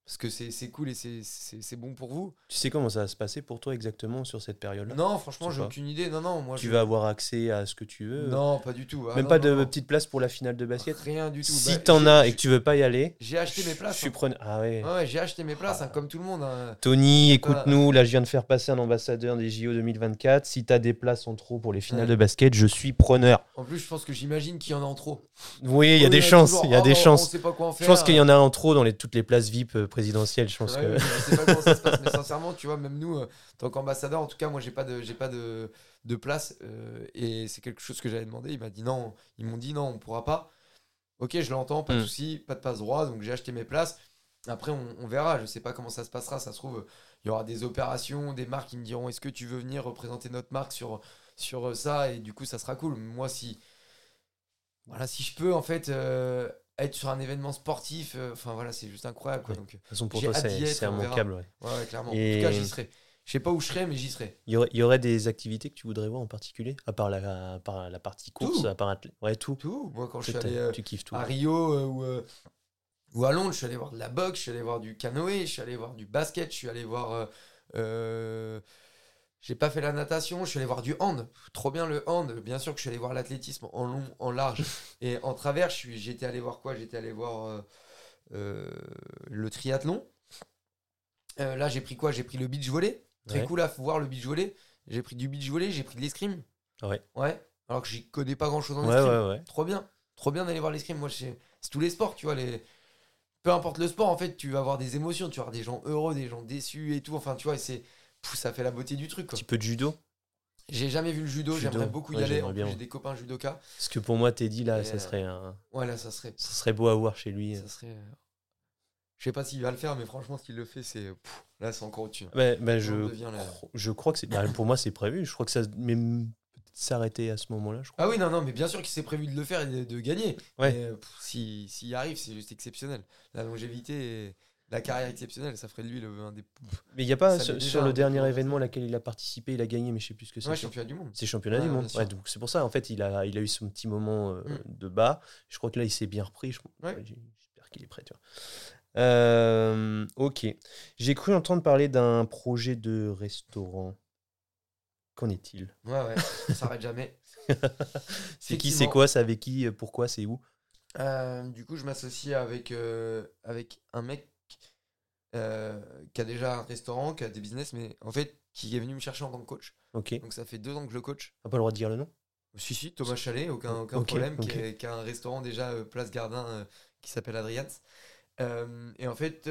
parce que c'est cool et c'est- bon pour vous.
Tu sais comment ça va se passer pour toi exactement sur cette période-là?
Non, franchement, j'ai aucune idée. Non, non, moi
Tu
je-
vas avoir accès à ce que tu veux
Non, pas du tout. Ah,
Même
non,
pas
non,
de
non.
petite place pour la finale de basket
Rien du tout.
Si
Bah,
t'en as et que tu veux pas y aller,
J'ai acheté mes places.
je suis
hein.
preneur. Ah ouais.
Ouais, ouais, j'ai acheté mes places,
Ah.
hein, comme tout le monde. hein.
Tony, écoute-nous. Là, je viens de faire passer un ambassadeur des JO 2024. Si tu as des places en trop pour les finales
Ouais.
de basket, je suis preneur.
En plus, je pense que j'imagine qu'il y en a en trop.
Oui, il y a des chances. Il y a
oh,
des chances. Je pense qu'il y en a en trop dans toutes les places VIP présidentielles. Je pense
Ouais,
que.
je sais pas comment ça se passe, mais sincèrement, tu vois, même nous, euh, tant qu'ambassadeur, en tout cas, moi, j'ai pas de, j'ai pas de, de place, euh, et c'est quelque chose que j'avais demandé. Il m'a dit non, ils m'ont dit non, on pourra pas. Ok, je l'entends, pas de
Mm.
souci, pas de passe droit, donc j'ai acheté mes places. Après, on, on verra. Je sais pas comment ça se passera. Ça se trouve, il y aura des opérations, des marques qui me diront est-ce que tu veux venir représenter notre marque sur, sur ça, et du coup, ça sera cool. Moi, si, voilà, si je peux, en fait. euh, être sur un événement sportif, euh, enfin voilà, c'est juste incroyable. Quoi, donc,
De toute façon, pour toi, c'est immanquable. ouais.
Ouais, clairement.
Et-
En tout cas, j'y serai. Je sais pas où je serai, mais j'y serai.
Il y, aurait, des activités que tu voudrais voir en particulier? À part la, à part la partie course,
Tout.
à part Ouais, tout.
Tout. Moi, quand je suis allé euh,
tu kiffes tout.
à Rio euh, ou, euh, ou à Londres, je suis allé voir de la boxe, je suis allé voir du canoë, je suis allé voir du basket, je suis allé voir. J'ai pas fait la natation, je suis allé voir du hand. Trop bien le hand. Bien sûr que je suis allé voir l'athlétisme en long, en large [LAUGHS] et en travers. J'étais allé voir quoi? J'étais allé voir euh, euh, le triathlon. Euh, là, j'ai pris quoi? J'ai pris le beach volley. Très
Ouais.
cool à voir le beach volley. J'ai pris du beach volley, j'ai pris de l'escrime.
Ouais.
Ouais. Alors que j'y connais pas grand chose en
Ouais,
escrime.
ouais, ouais.
Trop bien. Trop bien d'aller voir l'escrime. Moi, c'est tous les sports, tu vois. Les... Peu importe le sport, en fait, tu vas avoir des émotions. Tu vas avoir des gens heureux, des gens déçus et tout. Enfin, tu vois, c'est. Ça fait la beauté du truc.
Un
quoi.
petit peu de judo.
J'ai jamais vu le judo,
Judo.
j'aimerais beaucoup y
Ouais,
aller. En plus, j'ai des copains judokas.
Parce que pour moi, Teddy, là,
Et,
ça
euh,
serait, un...
Ouais, là, ça serait.
ça serait beau à voir chez lui.
Ça serait. euh, Je sais pas s'il va le faire, mais franchement, s'il le fait, c'est. Là, c'est encore au-dessus.
Ouais, bah,
On
je, je crois que c'est. bah, pour moi, c'est prévu. Je crois que ça. Mais s'arrêter à ce moment-là, je crois.
Ah oui, non, non, mais bien sûr qu'il s'est prévu de le faire et de, de gagner.
Ouais.
Pff, si- s'il y arrive, c'est juste exceptionnel. La longévité la carrière exceptionnelle, ça ferait de lui le, un des.
Mais il n'y a pas sur, le dernier événement laquelle il a participé, il a gagné, mais je sais plus ce que c'est.
Ouais, championnat du monde.
C'est championnat du monde. Ouais, donc c'est pour ça, en fait, il a, il a eu son petit moment euh,
Mm.
de bas. Je crois que là, il s'est bien repris. Je-
Ouais.
ouais, J'espère qu'il est prêt. Tu vois. Euh, ok. J'ai cru entendre parler d'un projet de restaurant. Qu'en est-il?
Ouais, ouais, ça s'arrête jamais. [LAUGHS]
C'est qui, c'est quoi, c'est avec qui, pourquoi, c'est où?
Euh, du coup, je m'associe avec, euh, avec un mec euh, qui a déjà un restaurant, qui a des business, mais en fait, qui est venu me chercher en tant que coach.
Ok.
Donc, ça fait deux ans que je le coach.
N'a pas le droit de dire le nom?
Si, si, Thomas Chalet, aucun, aucun problème. Qui, est- qui a un restaurant déjà euh, Place Gardin euh, qui s'appelle Adrian's. Et en fait,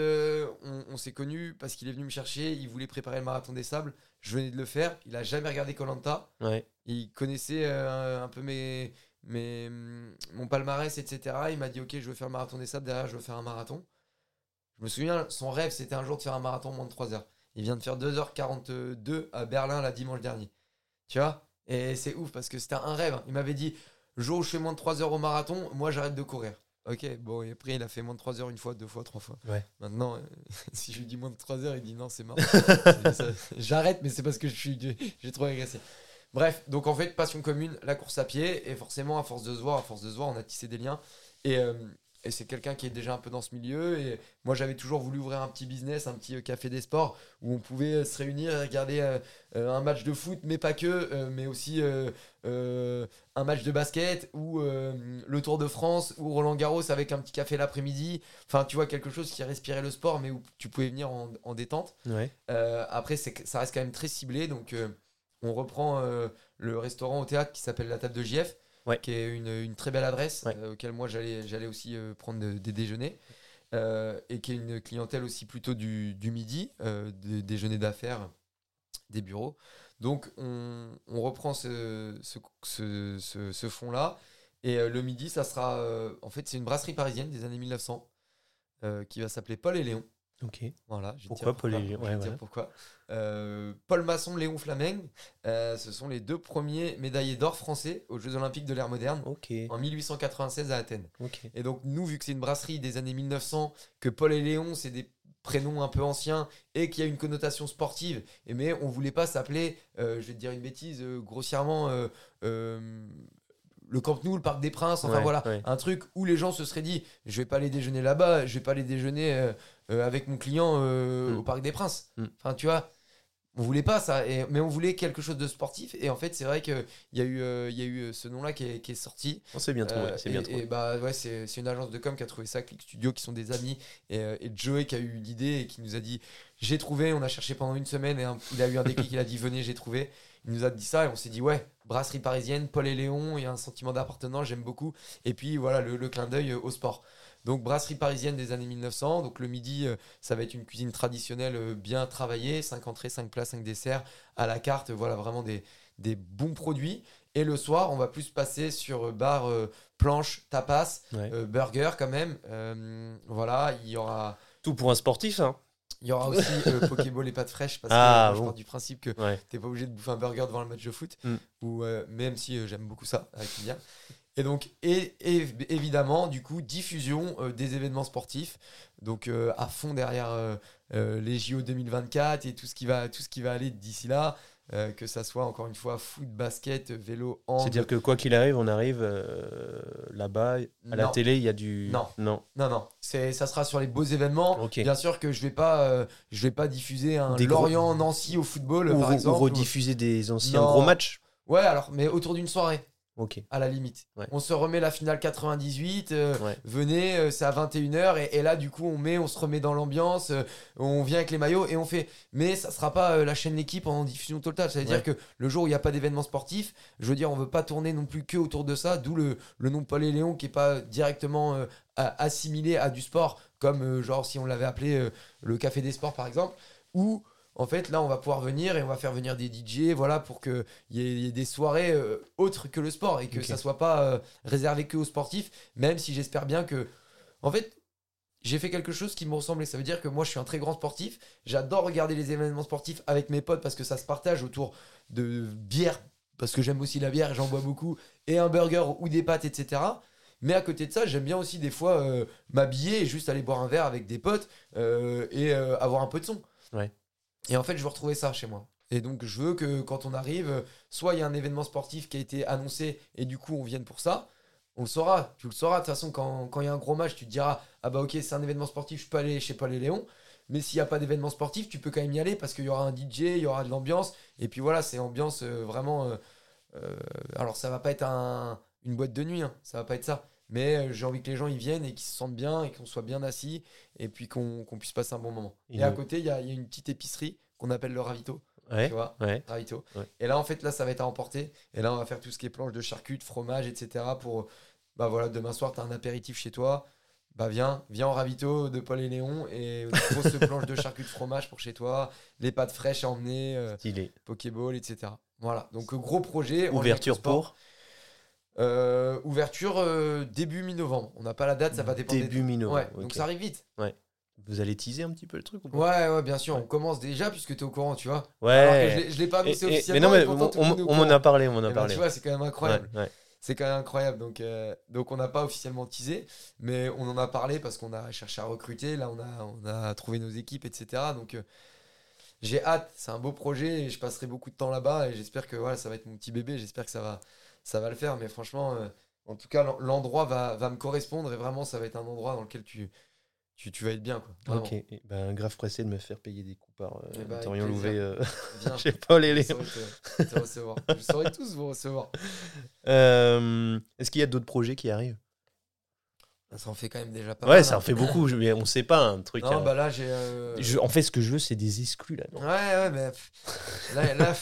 on, on s'est connus parce qu'il est venu me chercher, il voulait préparer le marathon des sables, je venais de le faire, il a jamais regardé Colanta,
Ouais.
il connaissait un peu mes, mes, mon palmarès, etc. Il m'a dit Ok, je veux faire le marathon des sables, derrière, je veux faire un marathon. Je me souviens, son rêve, c'était un jour de faire un marathon en moins de 3 heures. Il vient de faire 2h42 à Berlin, la dimanche dernier. Tu vois? Et c'est ouf parce que c'était un rêve. Il m'avait dit jour où je fais moins de 3 heures au marathon, moi, j'arrête de courir. Ok, bon, et après, il a fait moins de 3 heures une fois, deux fois, trois fois.
Ouais.
Maintenant, euh, [LAUGHS] si je lui dis moins de 3 heures, il dit non, [LAUGHS] c'est ça- J'arrête, mais c'est parce que je suis, j'ai trop agressé. Bref, donc en fait, passion commune, la course à pied, et forcément, à force de se voir, à force de se voir, on a tissé des liens. Et, euh, et c'est quelqu'un qui est déjà un peu dans ce milieu. Et moi, j'avais toujours voulu ouvrir un petit business, un petit euh, café des sports, où on pouvait euh, se réunir et regarder euh, un match de foot, mais pas que, mais aussi un match de basket, ou le Tour de France, ou Roland Garros avec un petit café l'après-midi. Enfin, tu vois, quelque chose qui respirait le sport, mais où tu pouvais venir en, en détente.
Ouais.
Euh, après, ça reste quand même très ciblé. Donc, euh, on reprend euh, le restaurant au théâtre qui s'appelle La Table de JF,
Ouais.
qui est une, une très belle adresse,
Ouais.
euh, auquel moi j'allais j'allais aussi euh, prendre de- des déjeuners. euh, et qui est une clientèle aussi plutôt du, du midi, des déjeuners d'affaires, des bureaux. Donc, on, on reprend ce, ce, ce, ce- ce fond-là. Et le midi, ça sera. en fait, c'est une brasserie parisienne des années 1900 euh, qui va s'appeler Paul et Léon.
Ok.
Voilà, je
Pourquoi
dire
Paul et Ouais, ouais.
pourquoi. Euh, Paul Masson, Léon Flameng, euh, ce sont les deux premiers médaillés d'or français aux Jeux Olympiques de l'ère moderne
Ok.
en 1896 à Athènes. Et donc, nous, vu que c'est une brasserie des années 1900, que Paul et Léon, c'est des prénoms un peu anciens et qui a une connotation sportive, et mais on voulait pas s'appeler, euh, je vais te dire une bêtise, grossièrement, le Camp Nou, le Parc des Princes, enfin
Ouais,
voilà,
ouais.
un truc où les gens se seraient dit, je vais pas aller déjeuner là-bas, je vais pas aller déjeuner euh, avec mon client euh,
Mm.
au Parc des Princes.
Mm.
Enfin, tu vois. On voulait pas ça, et, mais on voulait quelque chose de sportif. Et en fait, c'est vrai qu'il y, a eu, euh, y a eu ce nom-là qui est, qui est sorti.
On s'est bien trouvé. C'est bien trouvé.
et bah ouais, c'est une agence de com qui a trouvé ça, Click Studio, qui sont des amis, et, et Joey qui a eu l'idée et qui nous a dit j'ai trouvé. On a cherché pendant une semaine et un- il a eu un déclic. il a dit [LAUGHS] venez, j'ai trouvé. Il nous a dit ça et on s'est dit ouais, brasserie parisienne, Paul et Léon, il y a un sentiment d'appartenance, j'aime beaucoup. Et puis voilà le, le clin d'œil au sport. Donc brasserie parisienne des années 1900. Donc le midi, euh, ça va être une cuisine traditionnelle euh, bien travaillée, 5 entrées, 5 plats, 5 desserts à la carte. Voilà vraiment des, des bons produits. Et le soir, on va plus passer sur euh, bar euh, planche, tapas,
Ouais.
euh, burger quand même. Euh, voilà, il y aura,
Tout pour un sportif, hein.
il y aura [LAUGHS] aussi Pokéball et pâtes fraîches parce
Ah,
que moi, je pars du principe que
Ouais.
t'es pas obligé de bouffer un burger devant le match de foot.
Mm.
Ou, même si j'aime beaucoup ça avec Kylian. Et donc, et, et- évidemment, du coup, diffusion euh, des événements sportifs. Donc, euh, à fond derrière euh, les JO 2024 et tout ce qui va, tout ce qui va aller d'ici là. que ça soit encore une fois foot, basket, vélo, hand.
C'est-à-dire que quoi qu'il arrive, on arrive là-bas, à la télé, il y a du.
Non.
Non.
Non, non, c'est, ça sera sur les beaux événements. Bien sûr que je vais pas, je vais pas diffuser un
Des gros-
Lorient-Nancy au football,
Ou,
par
ou
exemple.
rediffuser des anciens
Non.
gros matchs.
Ouais, alors, mais autour d'une soirée, À la limite.
Ouais.
On se remet la finale 98, euh,
Ouais.
venez, euh, c'est à 21h, et, et là, du coup, on met, on se remet dans l'ambiance, euh, on vient avec les maillots, et on fait. Mais ça sera pas la chaîne L'équipe en diffusion totale. Ça veut
Ouais.
dire que le jour où il n'y a pas d'événement sportif, je veux dire, on veut pas tourner non plus que autour de ça, d'où le, le nom Paul et Léon qui est pas directement assimilé à du sport, comme genre si on l'avait appelé le Café des Sports, par exemple, où. En fait, là, on va pouvoir venir et on va faire venir des DJ, voilà, pour qu'il y, y ait des soirées euh, autres que le sport et que
Ok.
ça soit pas euh, réservé que aux sportifs, même si j'espère bien que. En fait, j'ai fait quelque chose qui me ressemblait. Ça veut dire que moi, je suis un très grand sportif. J'adore regarder les événements sportifs avec mes potes parce que ça se partage autour de bière, parce que j'aime aussi la bière, j'en bois beaucoup, et un burger ou des pâtes, etc. Mais à côté de ça, j'aime bien aussi des fois euh, m'habiller et juste aller boire un verre avec des potes euh, et euh, avoir un peu de son.
Ouais.
Et en fait, je veux retrouver ça chez moi. Et donc, je veux que quand on arrive, soit il y a un événement sportif qui a été annoncé et du coup, on vienne pour ça. On le saura, tu le sauras. De toute façon, quand quand il y a un gros match, tu te diras Ah bah, ok, c'est un événement sportif, je peux aller chez Paul et Léon. Mais s'il n'y a pas d'événement sportif, tu peux quand même y aller parce qu'il y aura un DJ, il y aura de l'ambiance. Et puis voilà, c'est ambiance euh, vraiment. euh, euh, alors, ça va pas être un- une boîte de nuit, hein, ça va pas être ça. Mais euh, j'ai envie que les gens y viennent et qu'ils se sentent bien et qu'on soit bien assis et puis qu'on puisse passer un bon moment.
Et
Et, à côté, il y a, il y a une petite épicerie qu'on appelle le Ravito.
Ouais.
Tu vois
Ouais.
Ravito.
Ouais.
Et là, en fait, là, ça va être à emporter. Et là, on va faire tout ce qui est planche de charcuterie, fromage, etc. Pour, bah voilà, demain soir, tu as un apéritif chez toi. Bah viens, viens au Ravito de Paul et Léon et grosse planche de charcuterie, fromage pour chez toi, les pâtes fraîches à emmener, euh,
Stylé.
Pokéball, etc. Voilà, donc gros projet. en
Ouverture pour
Euh, Ouverture euh, début mi-novembre. On n'a pas la date, ça va dépendre.
début
des...
mi-novembre.
Ouais, donc ça arrive vite.
Vous allez teaser un petit peu le truc ou pas?
Ouais, ouais, bien sûr.
Ouais.
On commence déjà puisque tu es au courant, tu vois.
Ouais.
Alors que je l'ai- pas annoncé
et- mais
officiellement.
non, mais on, on- on m'en a parlé, on m'en
Eh
a
ben,
parlé.
tu vois, c'est quand même incroyable.
Ouais,
c'est quand même incroyable. Donc, euh, donc on n'a pas officiellement teasé, mais on en a parlé parce qu'on a cherché à recruter. Là, on a, on a trouvé nos équipes, etc. Donc, j'ai hâte. C'est un beau projet et je passerai beaucoup de temps là-bas. Et j'espère que voilà, ça va être mon petit bébé. J'espère que ça va, ça va le faire. Mais franchement, euh, en tout cas, l'en- l'endroit va, va me correspondre et vraiment, ça va être un endroit dans lequel tu, tu, tu vas être bien. Quoi.
Ok, ben, grave pressé de me faire payer des coups par euh,
Eh ben,
Torian. Louvet euh,
Viens. [LAUGHS]
chez Paul et
Je saurais te, te recevoir. Je saurais tous vous recevoir. [LAUGHS]
Euh, Est-ce qu'il y a d'autres projets qui arrivent?
Ça en fait quand même déjà pas
Ouais,
mal,
ça
hein.
en fait beaucoup, mais on sait pas un truc.
Non,
hein.
bah là, j'ai. euh,
en fait, ce que je veux, c'est des exclus là. non?
Ouais, ouais, mais là,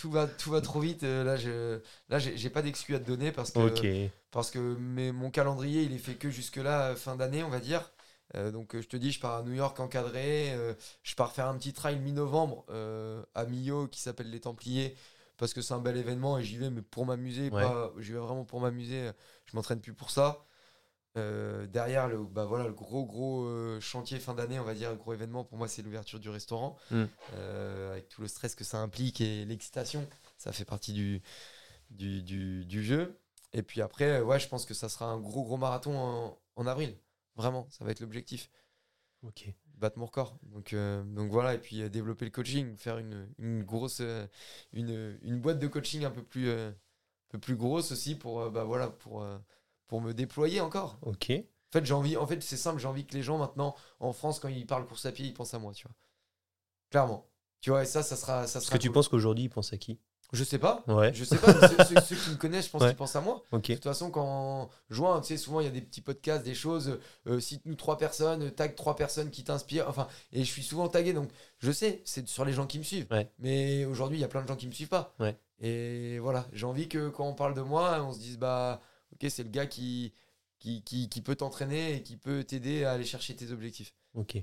tout, va, tout va trop vite. euh, Là, je, là j'ai pas d'excus à te donner parce que,
Ok.
parce que mes- mon calendrier, il est fait que jusque-là, euh, fin d'année, on va dire. Euh, donc, je te dis, je pars à New York encadré. euh, je pars faire un petit trail mi-novembre euh, à Millau qui s'appelle Les Templiers parce que c'est un bel événement et j'y vais, mais pour m'amuser.
Ouais.
J'y vais vraiment pour m'amuser. Je m'entraîne plus pour ça. Euh, derrière, le, bah voilà, le gros, gros euh, chantier fin d'année, on va dire, le gros événement, pour moi, c'est l'ouverture du restaurant.
Mm.
Euh, avec tout le stress que ça implique et l'excitation. Ça fait partie du, du, du, du jeu. Et puis après, ouais, je pense que ça sera un gros, gros marathon en, en avril. Vraiment, ça va être l'objectif.
Ok.
Battre mon record. Donc, donc voilà, et puis développer le coaching, faire une, une grosse. une, une boîte de coaching un peu plus, un peu plus grosse aussi pour, bah, voilà, pour, pour me déployer encore.
Ok.
En fait, j'ai envie, en fait, c'est simple, j'ai envie que les gens maintenant en France, quand ils parlent course à pied, ils pensent à moi, tu vois. Clairement. Tu vois, et ça, ça sera. Ça
Est-ce
sera
que tu penses qu'aujourd'hui, il pense à qui?
Je sais pas.
Ouais.
Je sais pas. ceux, ceux- ceux qui me connaissent, je pense
Ouais.
qu'ils pensent à moi.
Ok.
De toute façon, quand juin, tu sais, souvent il y a des petits podcasts, des choses. Euh, Cite-nous trois personnes, euh, tag trois personnes qui t'inspirent. Enfin, et je suis souvent tagué, donc je sais, c'est sur les gens qui me suivent.
Ouais.
Mais aujourd'hui, il y a plein de gens qui me suivent pas.
Ouais.
Et voilà, j'ai envie que quand on parle de moi, on se dise bah, ok, c'est le gars qui qui, qui, qui peut t'entraîner et qui peut t'aider à aller chercher tes objectifs.
Ok.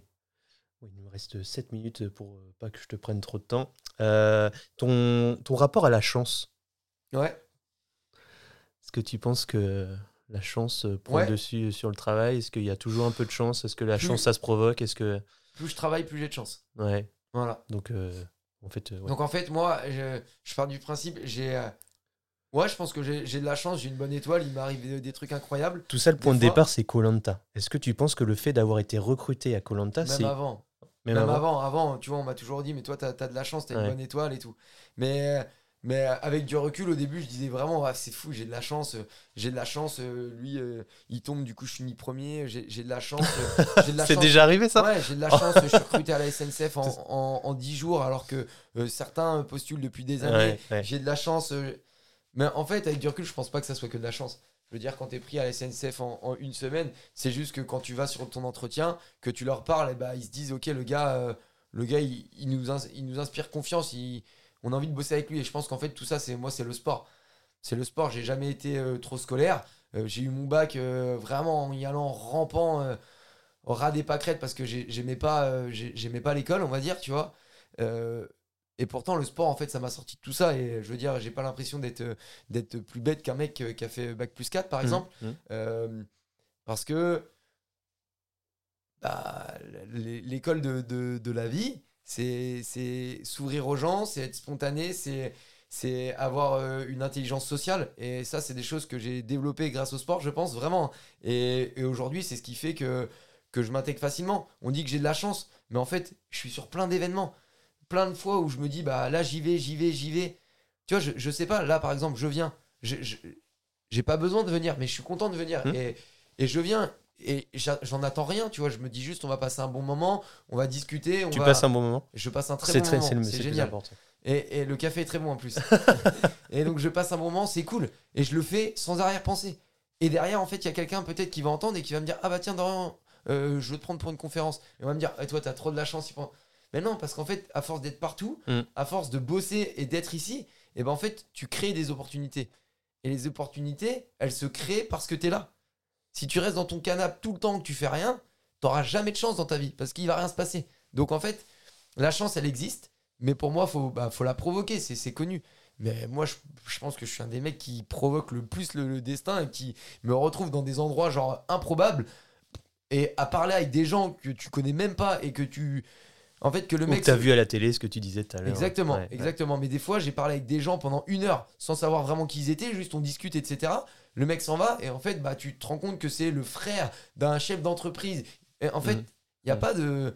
Oui, il nous reste 7 minutes pour euh, pas que je te prenne trop de temps. Euh, ton, ton rapport à la chance,
Ouais.
est-ce que tu penses que la chance euh, prend
Ouais.
le dessus sur le travail? Est-ce qu'il y a toujours un peu de chance? Est-ce que la
Plus-
chance, ça se provoque? Est-ce que.
Plus je travaille, plus j'ai de chance.
Ouais.
Voilà.
Donc, euh, en fait, ouais.
Donc en fait, moi, je, je pars du principe, j'ai. Ouais, je pense que j'ai de la chance, j'ai une bonne étoile, il m'arrive des, des trucs incroyables.
Tout ça, le point de départ, c'est Colanta. Est-ce que tu penses que le fait d'avoir été recruté à Colanta,
Même
c'est.
avant.
Même
Même
avant
avant, avant, tu vois, on m'a toujours dit, mais toi, t'as as de la chance, t'as
Ouais.
une bonne étoile et tout. Mais, mais avec du recul, au début, je disais vraiment, Ah, c'est fou, j'ai de la chance, euh, j'ai de la chance, euh, lui, euh, il tombe, du coup, je suis mis premier, j'ai de la chance. euh, [LAUGHS]
C'est déjà arrivé ça
Ouais, j'ai de la chance, je suis recruté à la SNCF [LAUGHS] en, en, en 10 jours, alors que certains postulent depuis des années.
Ouais, ouais.
J'ai de la chance. Mais en fait, avec du recul, je pense pas que ça soit que de la chance. Je veux dire, quand tu es pris à la SNCF en, une semaine, c'est juste que quand tu vas sur ton entretien, que tu leur parles, et bah, ils se disent Ok, le gars, euh, le gars il, nous il nous inspire confiance, on a envie de bosser avec lui. Et je pense qu'en fait, tout ça, c'est moi, c'est le sport. C'est le sport. J'ai jamais été euh, trop scolaire. Euh, j'ai eu mon bac vraiment en y allant rampant au ras des pâquerettes parce que j'ai- j'aimais pas, j'ai- j'aimais pas l'école, on va dire, tu vois. Et pourtant, le sport, en fait, ça m'a sorti de tout ça. Et je veux dire, j'ai pas l'impression d'être euh, d'être plus bête qu'un mec euh, qui a fait bac plus 4, par exemple.
Mmh, mmh.
Euh, parce que bah, l'école de, de, de la vie, c'est c'est s'ouvrir aux gens, c'est être spontané, c'est c'est avoir une intelligence sociale. Et ça, c'est des choses que j'ai développées grâce au sport, je pense, vraiment. Et, et aujourd'hui, c'est ce qui fait que, que je m'intègre facilement. On dit que j'ai de la chance, mais en fait, je suis sur plein d'événements. Plein de fois où je me dis, bah là, j'y vais, j'y vais, j'y vais. Tu vois, je, je sais pas, là, par exemple, je viens. J'ai pas besoin de venir, mais je suis content de venir.
Hmm.
Et, et je viens. Et j'en attends rien, tu vois. Je me dis juste, on va passer un bon moment, on va discuter. On
Tu
va...
passes un bon moment?
Je passe un très bon
très,
moment.
c'est
génial. Et, et le café est très bon en plus. [LAUGHS] et donc je passe un moment, c'est cool. Et je le fais sans arrière-pensée. Et derrière, en fait, il y a quelqu'un peut-être qui va entendre et qui va me dire Ah bah tiens, Dorian, euh, je veux te prendre pour une conférence. Et on va me dire Eh, Toi, t'as trop de la chance. il prend- Mais non, parce qu'en fait, à force d'être partout,
Mm.
à force de bosser et d'être ici, et ben en fait, tu crées des opportunités. Et les opportunités, elles se créent parce que t'es là. Si tu restes dans ton canapé tout le temps que tu fais rien, t'auras jamais de chance dans ta vie parce qu'il va rien se passer. Donc en fait, la chance, elle existe. Mais pour moi, faut, bah, faut la provoquer, c'est c'est connu. Mais moi, je, je pense que je suis un des mecs qui provoque le plus le, le destin et qui me retrouve dans des endroits genre improbables et à parler avec des gens que tu connais même pas et que tu En fait, que le
Ou
mec.
t'as
se-
vu à la télé ce que tu disais tout à l'heure.
Exactement,
Ouais, ouais.
exactement. Mais des fois, j'ai parlé avec des gens pendant une heure sans savoir vraiment qui ils étaient, juste on discute, etc. Le mec s'en va et en fait, bah, tu te rends compte que c'est le frère d'un chef d'entreprise. Et en fait, il
Mhm.
n'y a
Mhm.
pas de.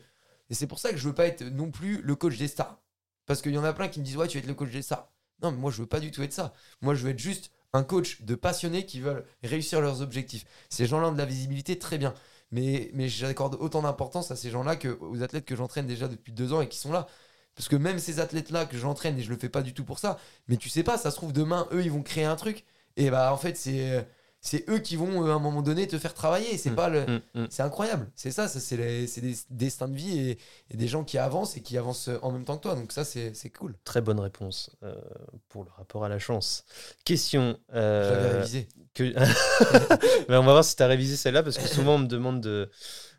Et c'est pour ça que je veux pas être non plus le coach des stars. Parce qu'il y en a plein qui me disent, ouais, tu vas être le coach des stars. Non, mais moi, je veux pas du tout être ça. Moi, je veux être juste un coach de passionnés qui veulent réussir leurs objectifs. Ces gens-là ont de la visibilité, très bien. Mais, mais j'accorde autant d'importance à ces gens-là qu'aux athlètes que j'entraîne déjà depuis deux ans et qui sont là. Parce que même ces athlètes-là que j'entraîne, et je le fais pas du tout pour ça, mais tu sais pas, ça se trouve demain, eux, ils vont créer un truc. Et bah, en fait, c'est c'est eux qui vont, euh, à un moment donné, te faire travailler. C'est
Mm,
pas le.
Mm, mm.
C'est incroyable. C'est ça, ça c'est les- c'est des destins de vie et, et des gens qui avancent et qui avancent en même temps que toi. Donc ça, c'est c'est cool.
Très bonne réponse euh, pour le rapport à la chance. Question. euh,
J'avais révisé.
que... [LAUGHS] Mais on va voir si tu as révisé celle-là parce que souvent on me demande de.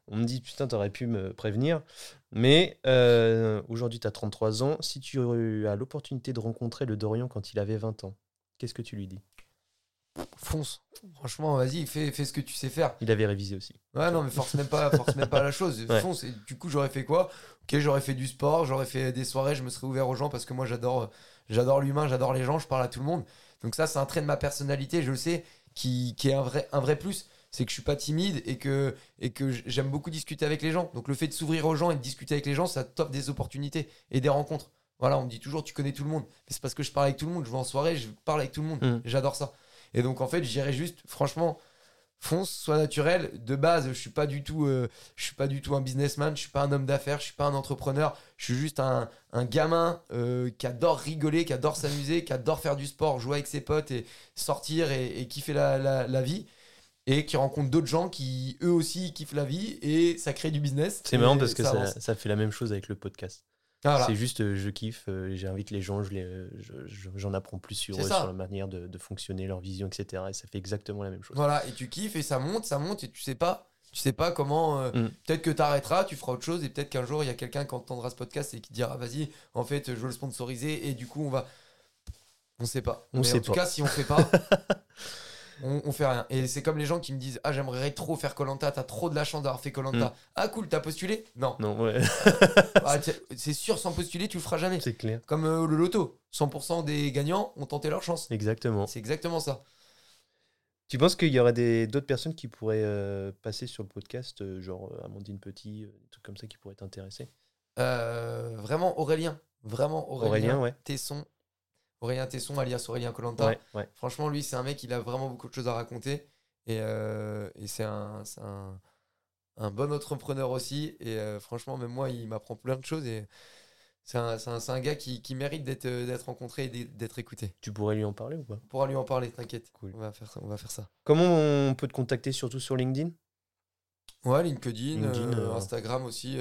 On me dit putain, t'aurais pu me prévenir. Mais euh, aujourd'hui, tu as 33 ans. Si tu as l'opportunité de rencontrer le Dorian quand il avait 20 ans, qu'est-ce que tu lui dis?
Fonce. Franchement, vas-y, fais, fais ce que tu sais faire.
Il avait révisé aussi.
Ouais, non, mais force même pas, [LAUGHS] force même pas la chose.
Ouais.
Fonce. Et du coup, j'aurais fait quoi? Ok, j'aurais fait du sport, j'aurais fait des soirées, je me serais ouvert aux gens parce que moi, j'adore, j'adore l'humain, j'adore les gens, je parle à tout le monde. Donc ça, c'est un trait de ma personnalité, je le sais, qui, qui est un vrai, un vrai plus. C'est que je suis pas timide et que, et que j'aime beaucoup discuter avec les gens. Donc le fait de s'ouvrir aux gens et de discuter avec les gens, ça t'offre des opportunités et des rencontres. Voilà, on me dit toujours, tu connais tout le monde. Mais c'est parce que je parle avec tout le monde, je vais en soirée, je parle avec tout le monde.
Mm.
J'adore ça. Et donc en fait, j'irais juste, franchement, fonce, sois naturel. De base, je suis pas du tout, euh, je suis pas du tout un businessman, je suis pas un homme d'affaires, je suis pas un entrepreneur. Je suis juste un, un gamin euh, qui adore rigoler, qui adore s'amuser, qui adore faire du sport, jouer avec ses potes et sortir et, et kiffer la, la- la vie. Et qui rencontre d'autres gens qui eux aussi kiffent la vie et ça crée du business.
C'est marrant parce que ça fait la même chose avec le podcast.
Voilà.
C'est juste, euh, je kiffe, euh, j'invite les gens, je- je- j'en apprends plus sur eux, sur la manière de, de fonctionner, leur vision, etc. Et ça fait exactement la même chose.
Voilà, et tu kiffes et ça monte, ça monte et tu sais pas, tu sais pas comment. euh,
Mm.
Peut-être que tu arrêteras, tu feras autre chose et peut-être qu'un jour il y a quelqu'un qui entendra ce podcast et qui dira vas-y, en fait, je veux le sponsoriser et du coup on va. On sait pas.
On
Mais
sait
en tout
pas.
cas, si on fait pas, [LAUGHS] on, on fait rien. Et c'est comme les gens qui me disent ah j'aimerais trop faire Colanta, t'as trop de la chance d'avoir fait Colanta.
Mm.
Ah cool, t'as postulé? Non.
Non, ouais,
Ah, c'est sûr, sans postuler, tu le feras jamais.
c'est clair.
Comme euh, le loto, 100% des gagnants ont tenté leur chance.
Exactement.
C'est exactement ça.
Tu penses qu'il y aurait des- d'autres personnes qui pourraient euh, passer sur le podcast, euh, genre Amandine Petit, des trucs comme ça qui pourraient t'intéresser?
Vraiment Aurélien, vraiment Aurélien,
Aurélien, ouais.
Tesson, Aurélien Tesson alias Aurélien Colanta.
Ouais, ouais.
Franchement, lui, c'est un mec, il a vraiment beaucoup de choses à raconter et, euh, et c'est un, c'est un, un bon entrepreneur aussi. Et euh, franchement, même moi, il m'apprend plein de choses et c'est un, gars qui, qui mérite d'être euh, rencontré et d'être- écouté.
Tu pourrais lui en parler ou pas?
On pourra lui en parler, t'inquiète.
Cool.
On va faire ça. On va faire ça.
Comment on peut te contacter, surtout sur LinkedIn?
Ouais, LinkedIn,
LinkedIn,
euh, Instagram aussi.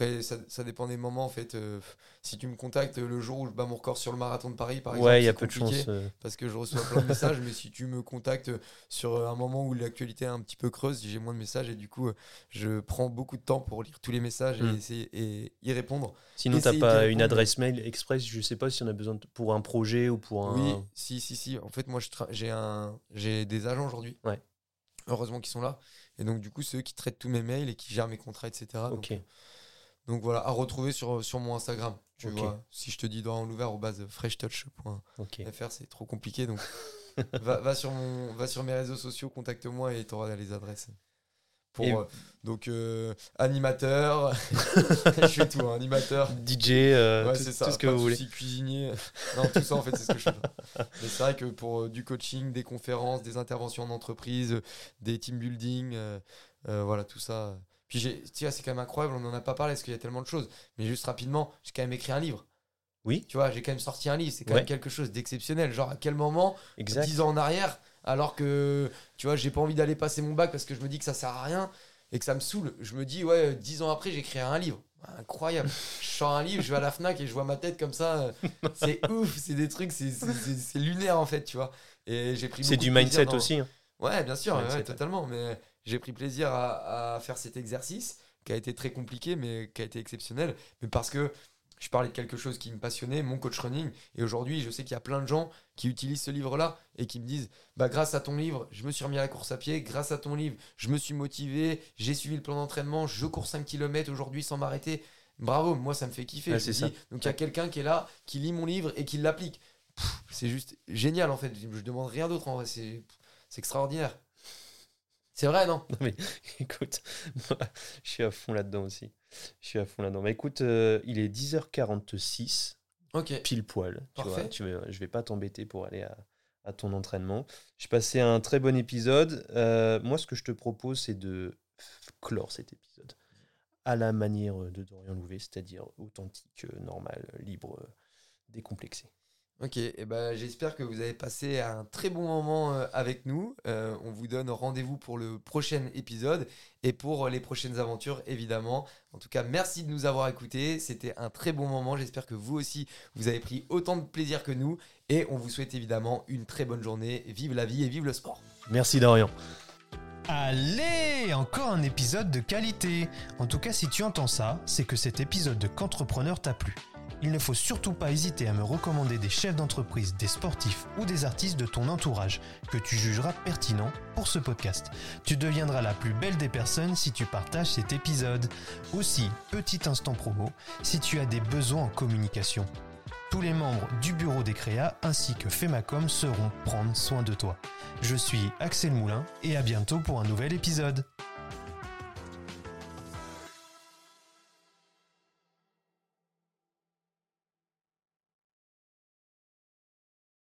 Euh, après, ça, ça dépend des moments en fait. euh, si tu me contactes le jour où je bats mon record sur le marathon de Paris, par exemple,
Ouais, il y a peu de chance. euh,
parce que je reçois plein de messages. mais si tu me contactes sur un moment où l'actualité est un petit peu creuse, j'ai moins de messages et du coup, euh, je prends beaucoup de temps pour lire tous les messages et, essayer, et y répondre.
Sinon, t'as
Essayer
pas une adresse mail express Je sais pas si on a besoin de- pour un projet ou pour un.
Oui, si, si, si. En fait, moi, j'ai un, des agents aujourd'hui.
Ouais.
Heureusement qu'ils sont là. Et donc, du coup, c'est eux qui traitent tous mes mails et qui gèrent mes contrats, etc.
Ok.
Donc voilà, à retrouver sur, sur mon Instagram. Tu vois, si je te dis dans l'ouvert au base freshtouch.fr, c'est trop compliqué. Donc [LAUGHS] va, va sur mon, va sur mes réseaux sociaux, contacte-moi et tu auras les adresses. Pour,
Et-
euh, donc euh, animateur, [LAUGHS] je fais tout, hein, animateur.
DJ, euh,
Ouais,
tout,
c'est ça.
tout ce que vous voulez.
cuisinier. non, tout ça en fait, c'est ce que je fais. Mais c'est vrai que pour du coaching, des conférences, des interventions en entreprise, des team building, voilà, tout ça. Puis j'ai, tu vois, c'est quand même incroyable, on n'en a pas parlé parce qu'il y a tellement de choses. Mais juste rapidement, j'ai quand même écrit un livre.
Oui.
Tu vois, j'ai quand même sorti un livre, c'est quand
Ouais.
même quelque chose d'exceptionnel. Genre, à quel moment,
Exact.
10 ans en arrière, alors que, tu vois, j'ai pas envie d'aller passer mon bac parce que je me dis que ça sert à rien et que ça me saoule. Je me dis, ouais, 10 ans après, j'écrirai un livre. Incroyable. je sors un livre, je vais à la Fnac et je vois ma tête comme ça. C'est [LAUGHS] ouf, c'est des trucs, c'est- lunaire en fait, tu vois. Et j'ai pris
C'est du mindset
dans-
aussi. hein.
Ouais, bien sûr,
Ouais,
totalement. Mais j'ai pris plaisir à, à faire cet exercice qui a été très compliqué, mais qui a été exceptionnel. Mais parce que je parlais de quelque chose qui me passionnait, mon coach running. Et aujourd'hui, je sais qu'il y a plein de gens qui utilisent ce livre-là et qui me disent bah, grâce à ton livre, je me suis remis à la course à pied. Grâce à ton livre, je me suis motivé. J'ai suivi le plan d'entraînement. Je cours 5 km aujourd'hui sans m'arrêter. Bravo, moi ça me fait kiffer.
Ouais,
Je
ça.
donc il y a quelqu'un qui est là, qui lit mon livre et qui l'applique. C'est juste génial en fait. Je demande rien d'autre en vrai. C'est c'est extraordinaire. C'est vrai, non?
Non mais [LAUGHS] écoute, moi, je suis à fond là-dedans aussi. Je suis à fond là-dedans. Mais écoute, euh, il est 10h46,
Ok.
pile poil. Tu vois, tu je vais pas t'embêter pour aller à, à ton entraînement. J'ai passé un très bon épisode. Euh, moi, ce que je te propose, c'est de clore cet épisode à la manière de Dorian Louvet, c'est-à-dire authentique, euh, normal, libre, décomplexé.
Ok, et ben, j'espère que vous avez passé un très bon moment euh, avec nous. Euh, on vous donne rendez-vous pour le prochain épisode et pour les prochaines aventures, évidemment. En tout cas, merci de nous avoir écoutés. C'était un très bon moment. J'espère que vous aussi, vous avez pris autant de plaisir que nous. Et on vous souhaite évidemment une très bonne journée. Vive la vie et vive le sport.
Merci Dorian.
Allez, encore un épisode de qualité. En tout cas, si tu entends ça, c'est que cet épisode de Qu'entrepreneur t'a plu. Il ne faut surtout pas hésiter à me recommander des chefs d'entreprise, des sportifs ou des artistes de ton entourage que tu jugeras pertinents pour ce podcast. Tu deviendras la plus belle des personnes si tu partages cet épisode. Aussi, petit instant promo, si tu as des besoins en communication. Tous les membres du bureau des créas ainsi que Femacom seront prendre soin de toi. Je suis Axel Moulin et à bientôt pour un nouvel épisode.